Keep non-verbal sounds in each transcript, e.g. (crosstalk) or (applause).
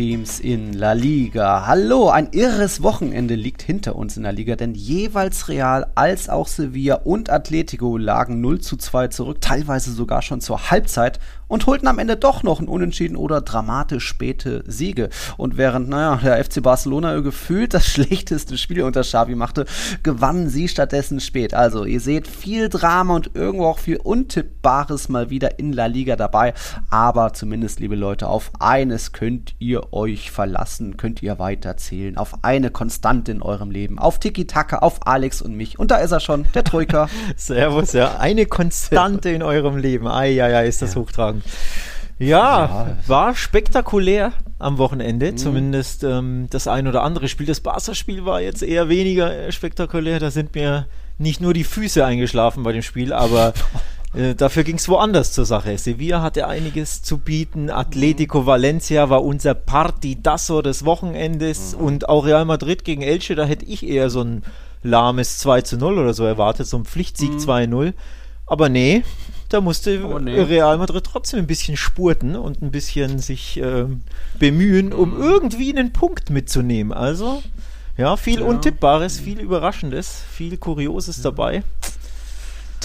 Top-Teams in La Liga. Hallo, ein irres Wochenende liegt hinter uns in der Liga, denn jeweils Real als auch Sevilla und Atletico lagen 0 zu 2 zurück, teilweise sogar schon zur Halbzeit und holten am Ende doch noch einen Unentschieden oder dramatisch späte Siege. Und während, naja, der FC Barcelona gefühlt das (laughs) schlechteste Spiel unter Xavi machte, gewannen sie stattdessen spät. Also, ihr seht viel Drama und irgendwo auch viel Untippbares mal wieder in La Liga dabei. Aber zumindest, liebe Leute, auf eines könnt ihr euch verlassen, könnt ihr weiterzählen. Auf eine Konstante in eurem Leben. Auf Tiki Taka, auf Alex und mich. Und da ist er schon, der Troika. (laughs) Servus, ja. Eine Konstante in eurem Leben. Eieiei, ist das ja. hochtragend. Ja, war spektakulär am Wochenende. Mhm. Zumindest ähm, das ein oder andere Spiel. Das Barca-Spiel war jetzt eher weniger spektakulär. Da sind mir nicht nur die Füße eingeschlafen bei dem Spiel, aber (laughs) äh, dafür ging es woanders zur Sache. Sevilla hatte einiges zu bieten. Atletico Valencia war unser Partidasso des Wochenendes mhm. und auch Real Madrid gegen Elche. Da hätte ich eher so ein lahmes 2 zu 0 oder so erwartet, so ein Pflichtsieg mhm. 2-0. Aber nee, da musste oh, nee. Real Madrid trotzdem ein bisschen spurten und ein bisschen sich äh, bemühen, um irgendwie einen Punkt mitzunehmen. Also, ja, viel ja. Untippbares, viel Überraschendes, viel Kurioses ja. dabei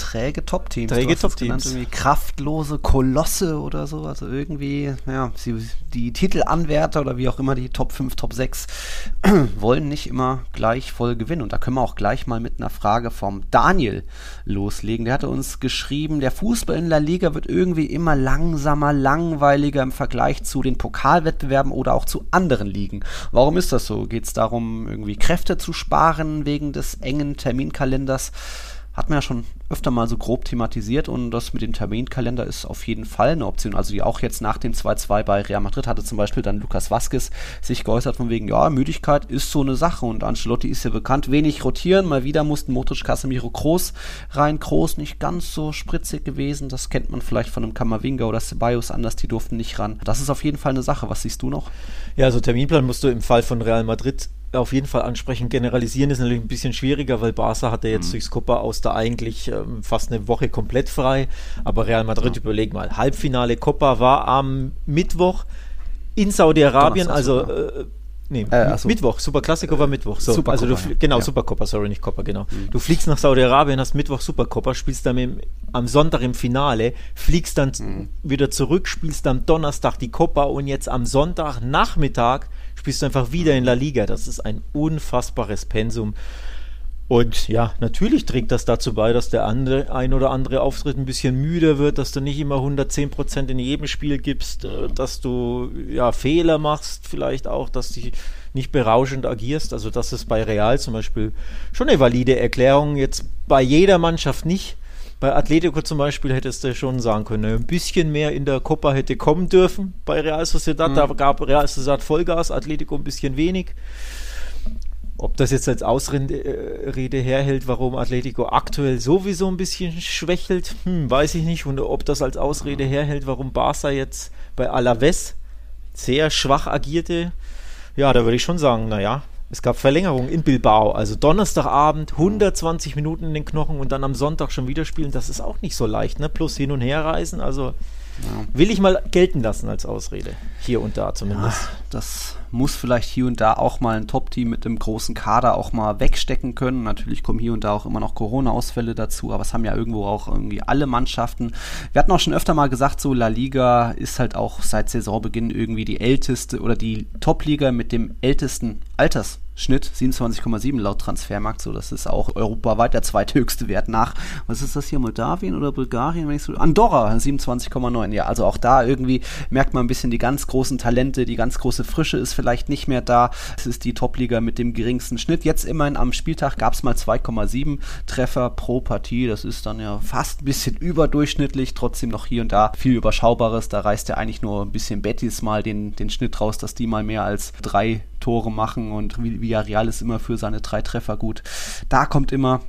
träge Top-Teams. Träge Top-Teams. Kraftlose Kolosse oder so. Also irgendwie, ja, sie, die Titelanwärter oder wie auch immer die Top 5, Top 6 (clears throat) wollen nicht immer gleich voll gewinnen. Und da können wir auch gleich mal mit einer Frage vom Daniel loslegen. Der hatte uns geschrieben, der Fußball in La Liga wird irgendwie immer langsamer, langweiliger im Vergleich zu den Pokalwettbewerben oder auch zu anderen Ligen. Warum ist das so? Geht es darum, irgendwie Kräfte zu sparen wegen des engen Terminkalenders? hat man ja schon öfter mal so grob thematisiert und das mit dem Terminkalender ist auf jeden Fall eine Option. Also die auch jetzt nach dem 2-2 bei Real Madrid hatte zum Beispiel dann Lukas Vazquez sich geäußert von wegen, ja, Müdigkeit ist so eine Sache und Ancelotti ist ja bekannt, wenig rotieren, mal wieder mussten Modric, Casemiro, Groß rein, Groß nicht ganz so spritzig gewesen, das kennt man vielleicht von einem Kamavinga oder Ceballos anders, die durften nicht ran. Das ist auf jeden Fall eine Sache, was siehst du noch? Ja, also Terminplan musst du im Fall von Real Madrid auf jeden Fall ansprechen. Generalisieren ist natürlich ein bisschen schwieriger, weil Barca hatte jetzt mhm. durchs Copa aus da eigentlich ähm, fast eine Woche komplett frei. Aber Real Madrid, ja. überleg mal, Halbfinale Copa war am Mittwoch in Saudi-Arabien, also äh, nee, äh, so. Mittwoch, Superklassiker war Mittwoch. So, Super also du, genau, ja. Supercopa, sorry, nicht Copa, genau. Mhm. Du fliegst nach Saudi-Arabien, hast Mittwoch Supercopa, spielst dann im, am Sonntag im Finale, fliegst dann mhm. wieder zurück, spielst am Donnerstag die Copa und jetzt am Sonntag Nachmittag spielst du einfach wieder in La Liga. Das ist ein unfassbares Pensum. Und ja, natürlich trägt das dazu bei, dass der andere, ein oder andere Auftritt ein bisschen müder wird, dass du nicht immer 110% in jedem Spiel gibst, äh, dass du ja Fehler machst, vielleicht auch, dass du nicht berauschend agierst. Also das ist bei Real zum Beispiel schon eine valide Erklärung. Jetzt bei jeder Mannschaft nicht. Bei Atletico zum Beispiel hättest du schon sagen können, ein bisschen mehr in der Copa hätte kommen dürfen. Bei Real Sociedad, mhm. da gab Real Sociedad Vollgas, Atletico ein bisschen wenig. Ob das jetzt als Ausrede äh, herhält, warum Atletico aktuell sowieso ein bisschen schwächelt, hm, weiß ich nicht. Und ob das als Ausrede herhält, warum Barca jetzt bei Alaves sehr schwach agierte, ja, da würde ich schon sagen, naja, es gab Verlängerungen in Bilbao, also Donnerstagabend 120 Minuten in den Knochen und dann am Sonntag schon wieder spielen. Das ist auch nicht so leicht, ne? Plus hin und her reisen. Also will ich mal gelten lassen als Ausrede. Hier und da zumindest. Ja, das muss vielleicht hier und da auch mal ein Top-Team mit einem großen Kader auch mal wegstecken können. Natürlich kommen hier und da auch immer noch Corona-Ausfälle dazu, aber es haben ja irgendwo auch irgendwie alle Mannschaften. Wir hatten auch schon öfter mal gesagt, so La Liga ist halt auch seit Saisonbeginn irgendwie die älteste oder die Top-Liga mit dem ältesten Alters Schnitt 27,7 laut Transfermarkt. So, das ist auch europaweit der zweithöchste Wert nach. Was ist das hier? Moldawien oder Bulgarien? Wenn ich so, Andorra 27,9. Ja, also auch da irgendwie merkt man ein bisschen die ganz großen Talente, die ganz große Frische ist vielleicht nicht mehr da. Es ist die Topliga mit dem geringsten Schnitt. Jetzt immerhin am Spieltag gab es mal 2,7 Treffer pro Partie. Das ist dann ja fast ein bisschen (laughs) überdurchschnittlich. Trotzdem noch hier und da viel Überschaubares. Da reißt ja eigentlich nur ein bisschen Betis mal den, den Schnitt raus, dass die mal mehr als drei Tore machen und Villarreal ist immer für seine drei Treffer gut. Da kommt immer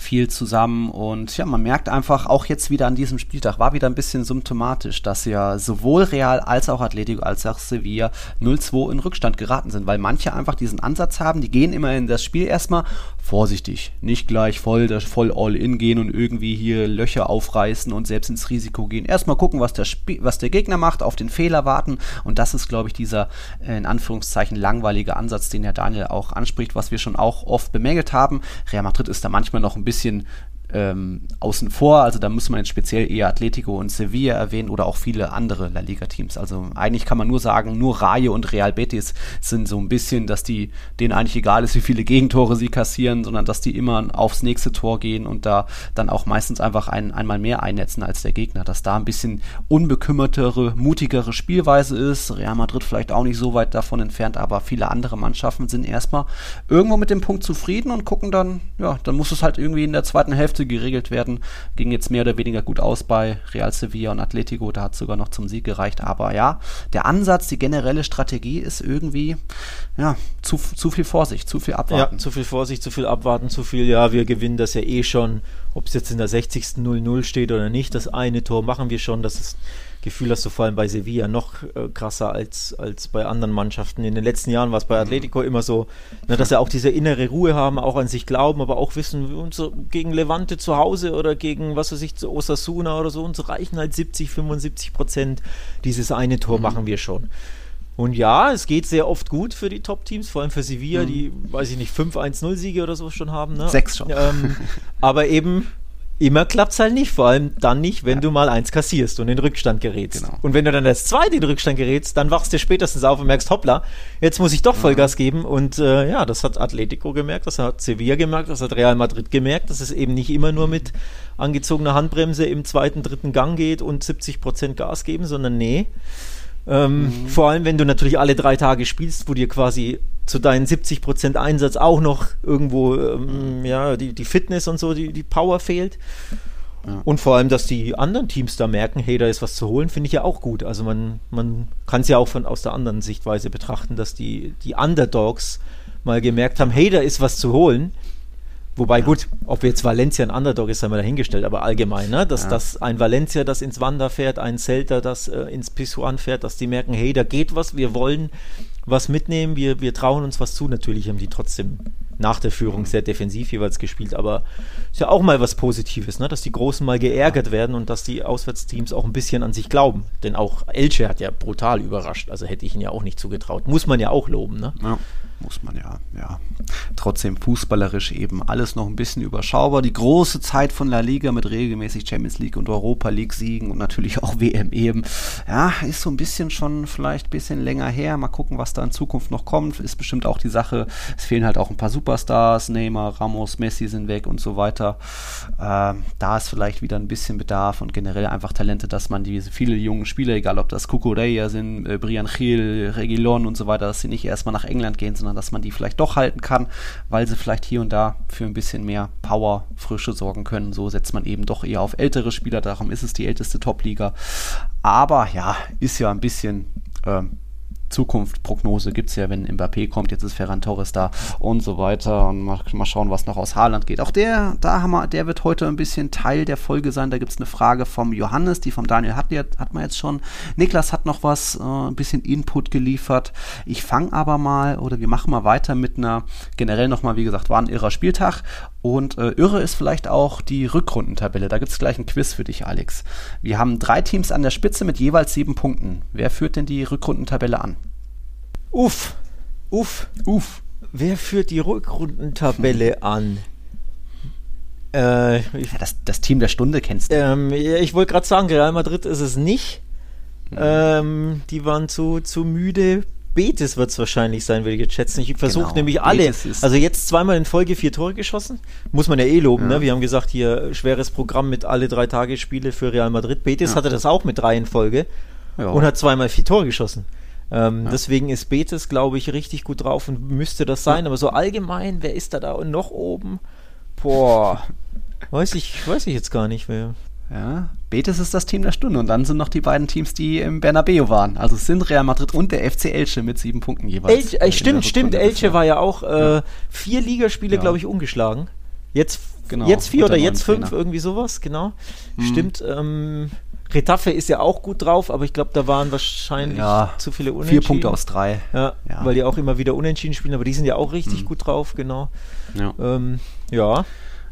viel zusammen und ja, man merkt einfach auch jetzt wieder an diesem Spieltag war wieder ein bisschen symptomatisch, dass ja sowohl Real als auch Atletico als auch Sevilla 0-2 in Rückstand geraten sind, weil manche einfach diesen Ansatz haben, die gehen immer in das Spiel erstmal vorsichtig, nicht gleich voll, voll all in gehen und irgendwie hier Löcher aufreißen und selbst ins Risiko gehen. Erstmal gucken, was der, Sp was der Gegner macht, auf den Fehler warten und das ist, glaube ich, dieser äh, in Anführungszeichen langweilige Ansatz, den Herr Daniel auch anspricht, was wir schon auch oft bemängelt haben. Real Madrid ist da manchmal noch ein bisschen ähm, außen vor. Also da muss man jetzt speziell eher Atletico und Sevilla erwähnen oder auch viele andere La Liga-Teams. Also eigentlich kann man nur sagen, nur Rayo und Real Betis sind so ein bisschen, dass die denen eigentlich egal ist, wie viele Gegentore sie kassieren, sondern dass die immer aufs nächste Tor gehen und da dann auch meistens einfach ein, einmal mehr einnetzen als der Gegner. Dass da ein bisschen unbekümmertere, mutigere Spielweise ist. Real Madrid vielleicht auch nicht so weit davon entfernt, aber viele andere Mannschaften sind erstmal irgendwo mit dem Punkt zufrieden und gucken dann, ja, dann muss es halt irgendwie in der zweiten Hälfte Hälfte geregelt werden. Ging jetzt mehr oder weniger gut aus bei Real Sevilla und Atletico. Da hat es sogar noch zum Sieg gereicht. Aber ja, der Ansatz, die generelle Strategie ist irgendwie ja, zu, zu viel Vorsicht, zu viel abwarten. Ja, zu viel Vorsicht, zu viel abwarten, zu viel, ja, wir gewinnen das ja eh schon. Ob es jetzt in der 60. 0-0 steht oder nicht, das eine Tor machen wir schon. Das ist Gefühl hast du vor allem bei Sevilla noch äh, krasser als, als bei anderen Mannschaften. In den letzten Jahren war es bei Atletico immer so, ne, dass sie auch diese innere Ruhe haben, auch an sich glauben, aber auch wissen, uns gegen Levante zu Hause oder gegen, was weiß ich, zu Osasuna oder so, uns reichen halt 70, 75 Prozent. Dieses eine Tor mhm. machen wir schon. Und ja, es geht sehr oft gut für die Top-Teams, vor allem für Sevilla, mhm. die, weiß ich nicht, 5-1-0-Siege oder so schon haben. Ne? Sechs schon. Ähm, (laughs) aber eben Immer klappt es halt nicht, vor allem dann nicht, wenn ja. du mal eins kassierst und in Rückstand gerätst. Genau. Und wenn du dann das zweite in Rückstand gerätst, dann wachst du spätestens auf und merkst, hoppla, jetzt muss ich doch Vollgas mhm. geben. Und äh, ja, das hat Atletico gemerkt, das hat Sevilla gemerkt, das hat Real Madrid gemerkt, dass es eben nicht immer nur mit angezogener Handbremse im zweiten, dritten Gang geht und 70 Prozent Gas geben, sondern nee, ähm, mhm. Vor allem, wenn du natürlich alle drei Tage spielst, wo dir quasi zu deinen 70% Einsatz auch noch irgendwo ähm, ja, die, die Fitness und so, die, die Power fehlt. Ja. Und vor allem, dass die anderen Teams da merken, hey, da ist was zu holen, finde ich ja auch gut. Also man, man kann es ja auch von aus der anderen Sichtweise betrachten, dass die, die Underdogs mal gemerkt haben, hey, da ist was zu holen. Wobei, gut, ob jetzt Valencia ein Underdog ist, haben wir dahingestellt, aber allgemein, ne? dass, ja. dass ein Valencia, das ins Wander fährt, ein Celta, das äh, ins Pisuan fährt, dass die merken, hey, da geht was, wir wollen was mitnehmen, wir, wir trauen uns was zu. Natürlich haben die trotzdem nach der Führung sehr defensiv jeweils gespielt, aber ist ja auch mal was Positives, ne? dass die Großen mal geärgert werden und dass die Auswärtsteams auch ein bisschen an sich glauben. Denn auch Elche hat ja brutal überrascht, also hätte ich ihn ja auch nicht zugetraut. Muss man ja auch loben. Ne? Ja muss man ja, ja. Trotzdem fußballerisch eben alles noch ein bisschen überschaubar. Die große Zeit von La Liga mit regelmäßig Champions League und Europa League Siegen und natürlich auch (laughs) WM eben. Ja, ist so ein bisschen schon vielleicht ein bisschen länger her. Mal gucken, was da in Zukunft noch kommt. Ist bestimmt auch die Sache. Es fehlen halt auch ein paar Superstars. Neymar, Ramos, Messi sind weg und so weiter. Ähm, da ist vielleicht wieder ein bisschen Bedarf und generell einfach Talente, dass man diese viele jungen Spieler, egal ob das Kukureya sind, äh, Brian Gil, Regilon und so weiter, dass sie nicht erstmal nach England gehen, sondern sondern dass man die vielleicht doch halten kann, weil sie vielleicht hier und da für ein bisschen mehr Power, Frische sorgen können. So setzt man eben doch eher auf ältere Spieler, darum ist es die älteste Top-Liga. Aber ja, ist ja ein bisschen ähm, Zukunftsprognose gibt es ja, wenn Mbappé kommt, jetzt ist Ferran Torres da und so weiter und mal, mal schauen, was noch aus Haaland geht. Auch der, da haben wir, der wird heute ein bisschen Teil der Folge sein. Da gibt es eine Frage vom Johannes, die vom Daniel hat, hat man jetzt schon. Niklas hat noch was, äh, ein bisschen Input geliefert. Ich fange aber mal, oder wir machen mal weiter mit einer, generell nochmal, wie gesagt, war ein irrer Spieltag und äh, irre ist vielleicht auch die Rückrundentabelle. Da gibt es gleich ein Quiz für dich, Alex. Wir haben drei Teams an der Spitze mit jeweils sieben Punkten. Wer führt denn die Rückrundentabelle an? Uff, uff, uff. Wer führt die Rückrundentabelle an? Äh, ich, ja, das, das, Team der Stunde kennst du. Ähm, ich wollte gerade sagen, Real Madrid ist es nicht. Mhm. Ähm, die waren zu, zu müde. Betis wird es wahrscheinlich sein, würde ich jetzt schätzen. Ich versuche genau, nämlich alle. Also jetzt zweimal in Folge vier Tore geschossen. Muss man ja eh loben, ne? ja. ne? Wir haben gesagt, hier schweres Programm mit alle drei Tage Spiele für Real Madrid. Betis ja. hatte das auch mit drei in Folge und hat zweimal vier Tore geschossen. Ähm, ja. Deswegen ist Betis, glaube ich, richtig gut drauf und müsste das sein. Aber so allgemein, wer ist da da und noch oben? Boah, (laughs) weiß ich, weiß ich jetzt gar nicht mehr. Ja, Betis ist das Team der Stunde und dann sind noch die beiden Teams, die im Bernabeu waren. Also es sind Real Madrid und der FC Elche mit sieben Punkten jeweils. Elche, äh, stimmt, stimmt. Elche war ja auch äh, vier Ligaspiele, ja. glaube ich, ungeschlagen. Jetzt, Genau, jetzt vier oder jetzt fünf, Trainer. irgendwie sowas, genau. Mhm. Stimmt. Ähm, Retafe ist ja auch gut drauf, aber ich glaube, da waren wahrscheinlich Ja, zu viele Unentschieden. Vier Punkte aus drei. Ja, Ja. weil die auch immer wieder unentschieden spielen, aber die sind ja auch richtig Mhm. gut drauf, genau. Ja. Ähm, ja,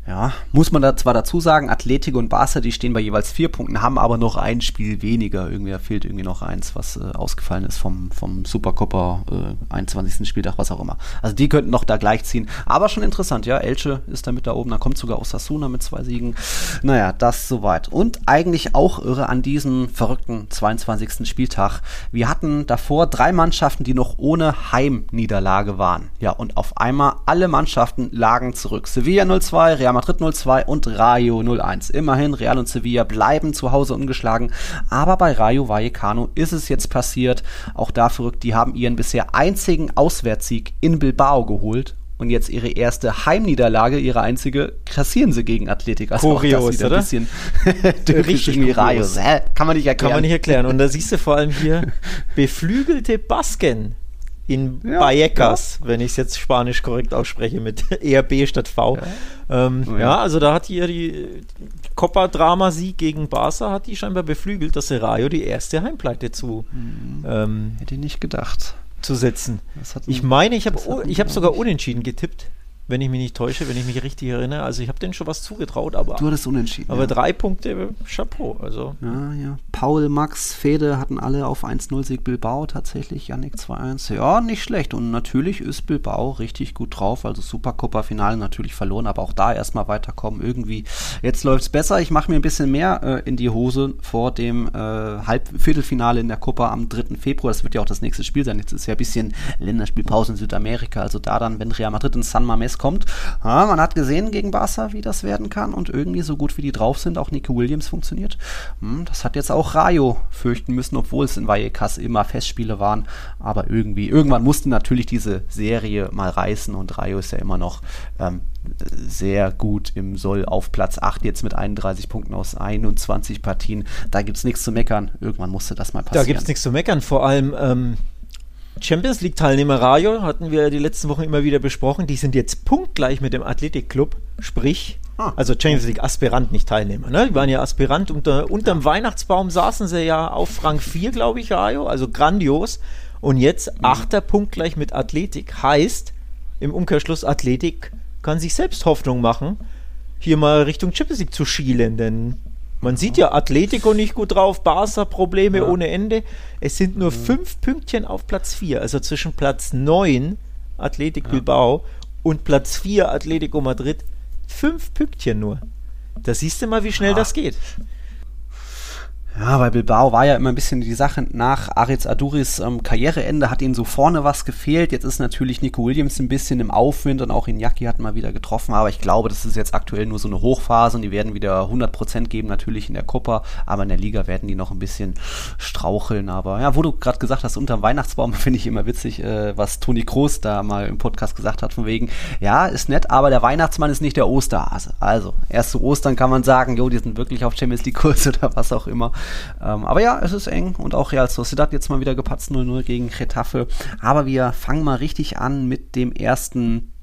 Ja, muss man da zwar dazu sagen, Atletico und Barca, die stehen bei jeweils vier Punkten, haben aber noch ein Spiel weniger. Irgendwie fehlt irgendwie noch eins, was äh, ausgefallen ist vom, vom Supercopper äh, 21. Spieltag, was auch immer. Also die könnten noch da gleich ziehen. Aber schon interessant, ja. Elche ist da mit da oben, da kommt sogar Osasuna mit zwei Siegen. Naja, das soweit. Und eigentlich auch irre an diesem verrückten 22. Spieltag. Wir hatten davor drei Mannschaften, die noch ohne Heimniederlage waren. Ja, und auf einmal alle Mannschaften lagen zurück. Sevilla 0-2, Real Madrid 0-2 und Rayo 0-1. Immerhin, Real und Sevilla bleiben zu Hause ungeschlagen. Aber bei Rayo Vallecano ist es jetzt passiert. Auch da verrückt, die haben ihren bisher einzigen Auswärtssieg in Bilbao geholt. Und jetzt ihre erste Heimniederlage, ihre einzige, kassieren sie gegen Athletik. Also Kurios, oder? ein bisschen (laughs) Richtig kurios. Kann man nicht erklären. kann man nicht erklären. Und da siehst du vor allem hier (laughs) beflügelte Basken in Ja, Vallecas, wenn ich es jetzt spanisch korrekt ausspreche, mit (laughs) eher B statt V. Ja, ähm, Ja. ja. also da hat hier die Copa-Drama-Sieg gegen Barca hat die scheinbar beflügelt, dass Rayo die erste Heimpleite zu, Mhm. ähm, Hätte ich nicht gedacht. zu setzen. Ich meine, ich habe ich hab sogar unentschieden getippt, wenn ich mich nicht täusche, wenn ich mich richtig erinnere. Also ich habe denen schon was zugetraut, aber, Du hattest unentschieden. aber ja. drei Punkte, Chapeau. Also Ja, ja. Paul, Max, Fede hatten alle auf 1-0-Sieg Bilbao tatsächlich. Yannick 2-1. Ja, nicht schlecht. Und natürlich ist Bilbao richtig gut drauf. Also Supercopa-Finale natürlich verloren, aber auch da erstmal weiterkommen. Irgendwie, jetzt läuft's besser. Ich mache mir ein bisschen mehr äh, in die Hose vor dem äh, Halbviertelfinale in der Copa am 3. Februar. Das wird ja auch das nächste Spiel sein. Jetzt ist ja ein bisschen Länderspielpause in Südamerika. Also da dann, wenn Real Madrid in San Mames kommt. Ja, man hat gesehen gegen Barca, wie das werden kann. Und irgendwie so gut wie die drauf sind, auch Nico Williams funktioniert. Hm, das hat jetzt auch Rayo fürchten müssen, obwohl es in Vallecas immer Festspiele waren. Aber irgendwie, irgendwann musste natürlich diese Serie mal reißen und Rayo ist ja immer noch ähm, sehr gut im Soll auf Platz 8 jetzt mit 31 Punkten aus 21 Partien. Da gibt es nichts zu meckern. Irgendwann musste das mal passieren. Da gibt es nichts zu meckern. Vor allem ähm, Champions League-Teilnehmer Rayo hatten wir die letzten Wochen immer wieder besprochen. Die sind jetzt punktgleich mit dem Athletic Club, sprich, Ah, also Champions League Aspirant, nicht Teilnehmer. Ne? Die waren ja Aspirant. Unter, unterm Weihnachtsbaum saßen sie ja auf Rang 4, glaube ich, Rayo. Also grandios. Und jetzt Mhm. achter Punkt gleich mit Athletik. Heißt, im Umkehrschluss, Athletik kann sich selbst Hoffnung machen, hier mal Richtung Champions League zu schielen, denn man sieht ja Atletico nicht gut drauf, Barca Probleme Ja. ohne Ende. Es sind nur fünf Pünktchen auf Platz 4, also zwischen Platz 9 Athletic Bilbao und Platz 4 Atletico Madrid. Fünf Pünktchen nur. Da siehst du mal, wie schnell Ja. das geht. Ja, bei Bilbao war ja immer ein bisschen die Sache, nach Aritz Aduris ähm, Karriereende hat ihnen so vorne was gefehlt. Jetzt ist natürlich Nico Williams ein bisschen im Aufwind und auch Iñaki hat mal wieder getroffen, aber ich glaube, das ist jetzt aktuell nur so eine Hochphase und die werden wieder 100% geben natürlich in der Copa, aber in der Liga werden die noch ein bisschen straucheln. Aber ja, wo du gerade gesagt hast, unterm Weihnachtsbaum (laughs) finde ich immer witzig, äh, was Toni Kroos da mal im Podcast gesagt hat, von wegen, ja, ist nett, aber der Weihnachtsmann ist nicht der Osterhase. Also, erst zu Ostern kann man sagen, jo, die sind wirklich auf Champions League Kurs (laughs) oder was auch immer. Ähm, aber ja, es ist eng und auch Real Sociedad jetzt mal wieder gepatzt 0-0 gegen Getafe. Aber wir fangen mal richtig an mit dem ersten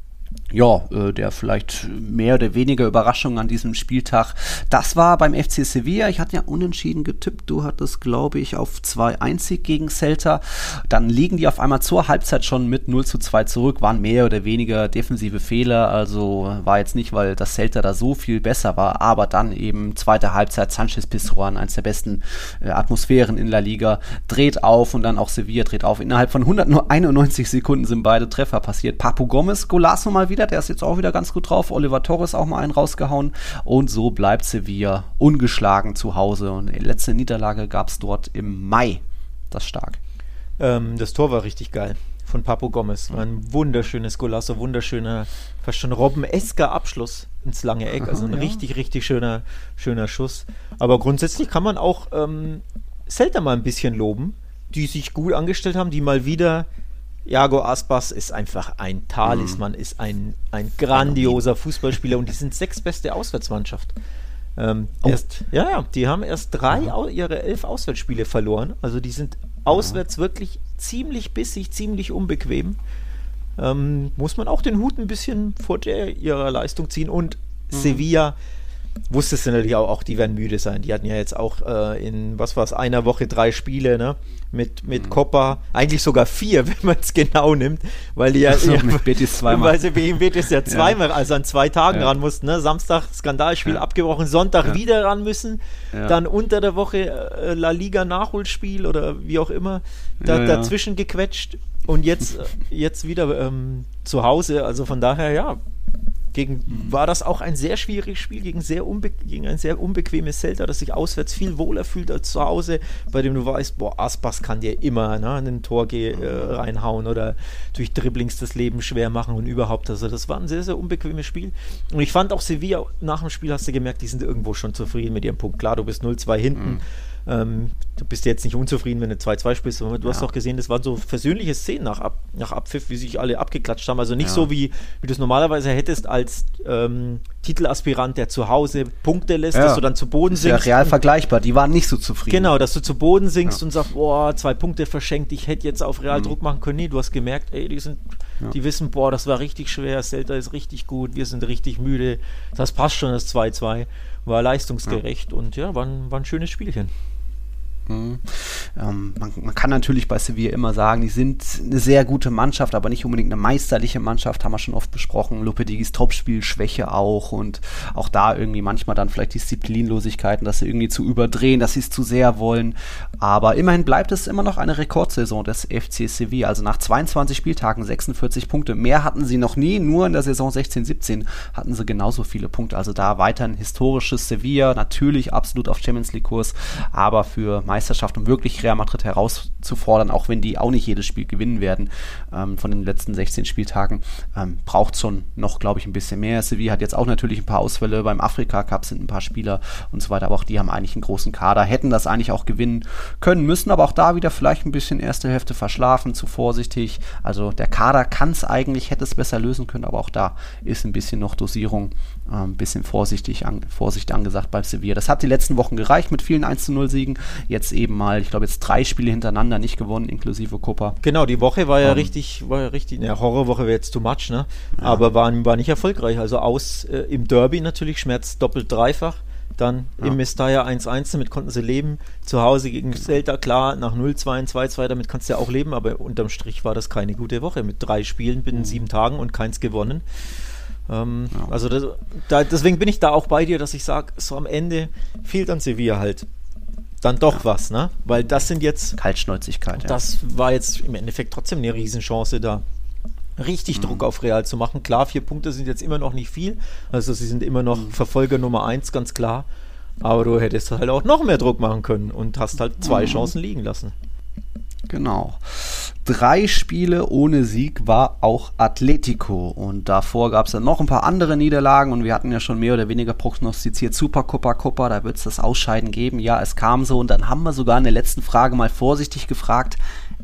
ja, äh, der vielleicht mehr oder weniger Überraschung an diesem Spieltag. Das war beim FC Sevilla. Ich hatte ja unentschieden getippt. Du hattest, glaube ich, auf 2-1 Sieg gegen Celta. Dann liegen die auf einmal zur Halbzeit schon mit 0 zu 2 zurück, waren mehr oder weniger defensive Fehler. Also war jetzt nicht, weil das Celta da so viel besser war, aber dann eben zweite Halbzeit Sanchez Pizjuan, eins der besten äh, Atmosphären in La Liga, dreht auf und dann auch Sevilla dreht auf. Innerhalb von 191 Sekunden sind beide Treffer passiert. Papu Gomez, Golasso mal wieder, der ist jetzt auch wieder ganz gut drauf. Oliver Torres auch mal einen rausgehauen. Und so bleibt Sevilla ungeschlagen zu Hause. Und die letzte Niederlage gab es dort im Mai. Das stark. Ähm, das Tor war richtig geil von Papo Gomez. War ein wunderschönes Golasso, wunderschöner, fast schon Robben-esker Abschluss ins lange Eck. Also ein ja. richtig, richtig schöner, schöner Schuss. Aber grundsätzlich kann man auch ähm, Celta mal ein bisschen loben, die sich gut angestellt haben, die mal wieder. Jago Aspas ist einfach ein Talisman, ist ein, ein grandioser Fußballspieler und die sind sechstbeste Auswärtsmannschaft. Ähm, Oh. erst, ja, ja, die haben erst drei au ihre elf Auswärtsspiele verloren. Also die sind auswärts wirklich ziemlich bissig, ziemlich unbequem. Ähm, muss man auch den Hut ein bisschen vor der ihrer Leistung ziehen. Und mhm. Sevilla wusstest du natürlich auch, auch, die werden müde sein. Die hatten ja jetzt auch äh, in, was war es, einer Woche drei Spiele, ne? Mit, mit mhm. Copa, eigentlich sogar vier, (laughs) wenn man es genau nimmt, weil die ja, so, ja (laughs) mit Betis zweimal. Weil sie wegen Betis ja zweimal, ja. also an zwei Tagen ja. ran mussten, ne? Samstag Skandalspiel abgebrochen, Sonntag wieder ran müssen, dann unter der Woche äh, La Liga Nachholspiel oder wie auch immer, da, dazwischen gequetscht und jetzt, äh, jetzt wieder ähm, zu Hause, also von daher, ja, gegen, war das auch ein sehr schwieriges Spiel gegen, sehr gegen ein sehr unbequemes Celta, das sich auswärts viel wohler fühlt als zu Hause, bei dem du weißt, boah, Aspas kann dir immer ne, ein Tor äh, reinhauen oder durch Dribblings das Leben schwer machen und überhaupt. Also das war ein sehr, sehr unbequemes Spiel. Und ich fand auch Sevilla, nach dem Spiel hast du gemerkt, die sind irgendwo schon zufrieden mit ihrem Punkt. Klar, du bist 0-2 hinten. Mhm ähm, du bist jetzt nicht unzufrieden, wenn du 2-2 spielst, aber du ja. hast doch gesehen, das waren so versöhnliche Szenen nach, Ab, nach Abpfiff, wie sich alle abgeklatscht haben. Also nicht ja. so, wie, wie du es normalerweise hättest als ähm, Titelaspirant, der zu Hause Punkte lässt, ja. dass du dann zu Boden sinkst. Ja, real vergleichbar, die waren nicht so zufrieden. Genau, dass du zu Boden sinkst und sagst, boah, zwei Punkte verschenkt, ich hätte jetzt auf Real mhm. Druck machen können. Nee, du hast gemerkt, ey, die sind die wissen, boah, das war richtig schwer, Celta ist richtig gut, wir sind richtig müde. Das passt schon, das 2-2. War leistungsgerecht und ja, war ein, war ein schönes Spielchen. Mhm. Ähm, man, man, kann natürlich bei Sevilla immer sagen, die sind eine sehr gute Mannschaft, aber nicht unbedingt eine meisterliche Mannschaft, haben wir schon oft besprochen. Lopetegis Topspielschwäche auch und auch da irgendwie manchmal dann vielleicht Disziplinlosigkeiten, dass sie irgendwie zu überdrehen, dass sie es zu sehr wollen. Aber immerhin bleibt es immer noch eine Rekordsaison des FC Sevilla. Also nach 22 Spieltagen 46 Punkte. Mehr hatten sie noch nie, nur in der Saison 16-17 hatten sie genauso viele Punkte. Also da weiter ein historisches Sevilla, natürlich absolut auf Champions League Kurs, aber für Meisterschaft, um wirklich Real Madrid herauszufordern, auch wenn die auch nicht jedes Spiel gewinnen werden ähm, von den letzten 16 Spieltagen, ähm, braucht schon noch, glaube ich, ein bisschen mehr. Sevilla hat jetzt auch natürlich ein paar Ausfälle. Beim Afrika Cup sind ein paar Spieler und so weiter, aber auch die haben eigentlich einen großen Kader, hätten das eigentlich auch gewinnen können müssen, aber auch da wieder vielleicht ein bisschen erste Hälfte verschlafen, zu vorsichtig. Also der Kader kann es eigentlich, hätte es besser lösen können, aber auch da ist ein bisschen noch Dosierung, ein bisschen vorsichtig an, Vorsicht angesagt bei Sevilla. Das hat die letzten Wochen gereicht mit vielen 1 0 Siegen. Jetzt jetzt eben mal, ich glaube, jetzt drei Spiele hintereinander nicht gewonnen, inklusive Copa. Genau, die Woche war ja ähm. richtig, war ja richtig, ne, Horrorwoche wäre jetzt too much, ne? Ja. Aber war, war nicht erfolgreich. Also aus äh, im Derby natürlich, Schmerz doppelt dreifach. Dann ja. im Mestalla 1-1, damit konnten sie leben. Zu Hause gegen genau. Celta, klar, nach 0-2 2-2, damit kannst du ja auch leben, aber unterm Strich war das keine gute Woche mit drei Spielen binnen mhm. sieben Tagen und keins gewonnen. Ähm, ja. Also das, da, deswegen bin ich da auch bei dir, dass ich sage, so am Ende fehlt an Sevilla halt dann doch ja. was, ne? Weil das sind jetzt. Kaltschnäuzigkeit, ja. Das war jetzt im Endeffekt trotzdem eine Riesenchance da. Richtig mhm. Druck auf Real zu machen. Klar, vier Punkte sind jetzt immer noch nicht viel. Also sie sind immer noch mhm. Verfolger Nummer eins, ganz klar. Aber du hättest halt auch noch mehr Druck machen können und hast halt zwei mhm. Chancen liegen lassen. Genau. Drei Spiele ohne Sieg war auch Atletico. Und davor gab es dann noch ein paar andere Niederlagen. Und wir hatten ja schon mehr oder weniger prognostiziert, Super Copa Copa, da wird es das Ausscheiden geben. Ja, es kam so. Und dann haben wir sogar in der letzten Frage mal vorsichtig gefragt,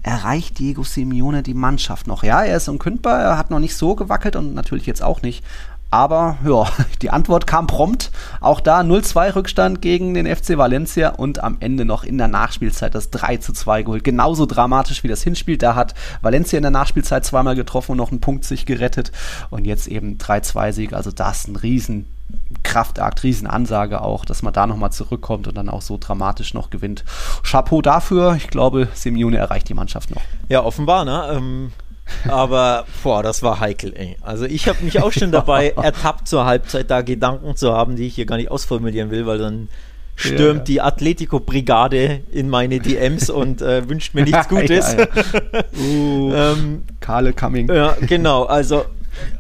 erreicht Diego Simeone die Mannschaft noch? Ja, er ist unkündbar, er hat noch nicht so gewackelt und natürlich jetzt auch nicht. Aber ja, (laughs) die Antwort kam prompt. Auch da 0-2 Rückstand gegen den FC Valencia und am Ende noch in der Nachspielzeit das 3-2 geholt. Genauso dramatisch wie das Hinspiel. Da hat Valencia in der Nachspielzeit zweimal getroffen und noch einen Punkt sich gerettet. Und jetzt eben 3-2-Sieg. Also das ist ein riesen Kraftakt, Riesenansage auch, dass man da nochmal zurückkommt und dann auch so dramatisch noch gewinnt. Chapeau dafür. Ich glaube, Simeone erreicht die Mannschaft noch. Ja, offenbar, ne? Ähm aber, boah, das war heikel, ey. Also ich habe mich auch schon dabei (laughs) ertappt, zur Halbzeit da Gedanken zu haben, die ich hier gar nicht ausformulieren will, weil dann stürmt ja, ja. die Atletico-Brigade in meine DMs und äh, wünscht mir nichts (laughs) Gutes. ja, uh, (laughs) ähm, Karle Coming. Ja, genau. Also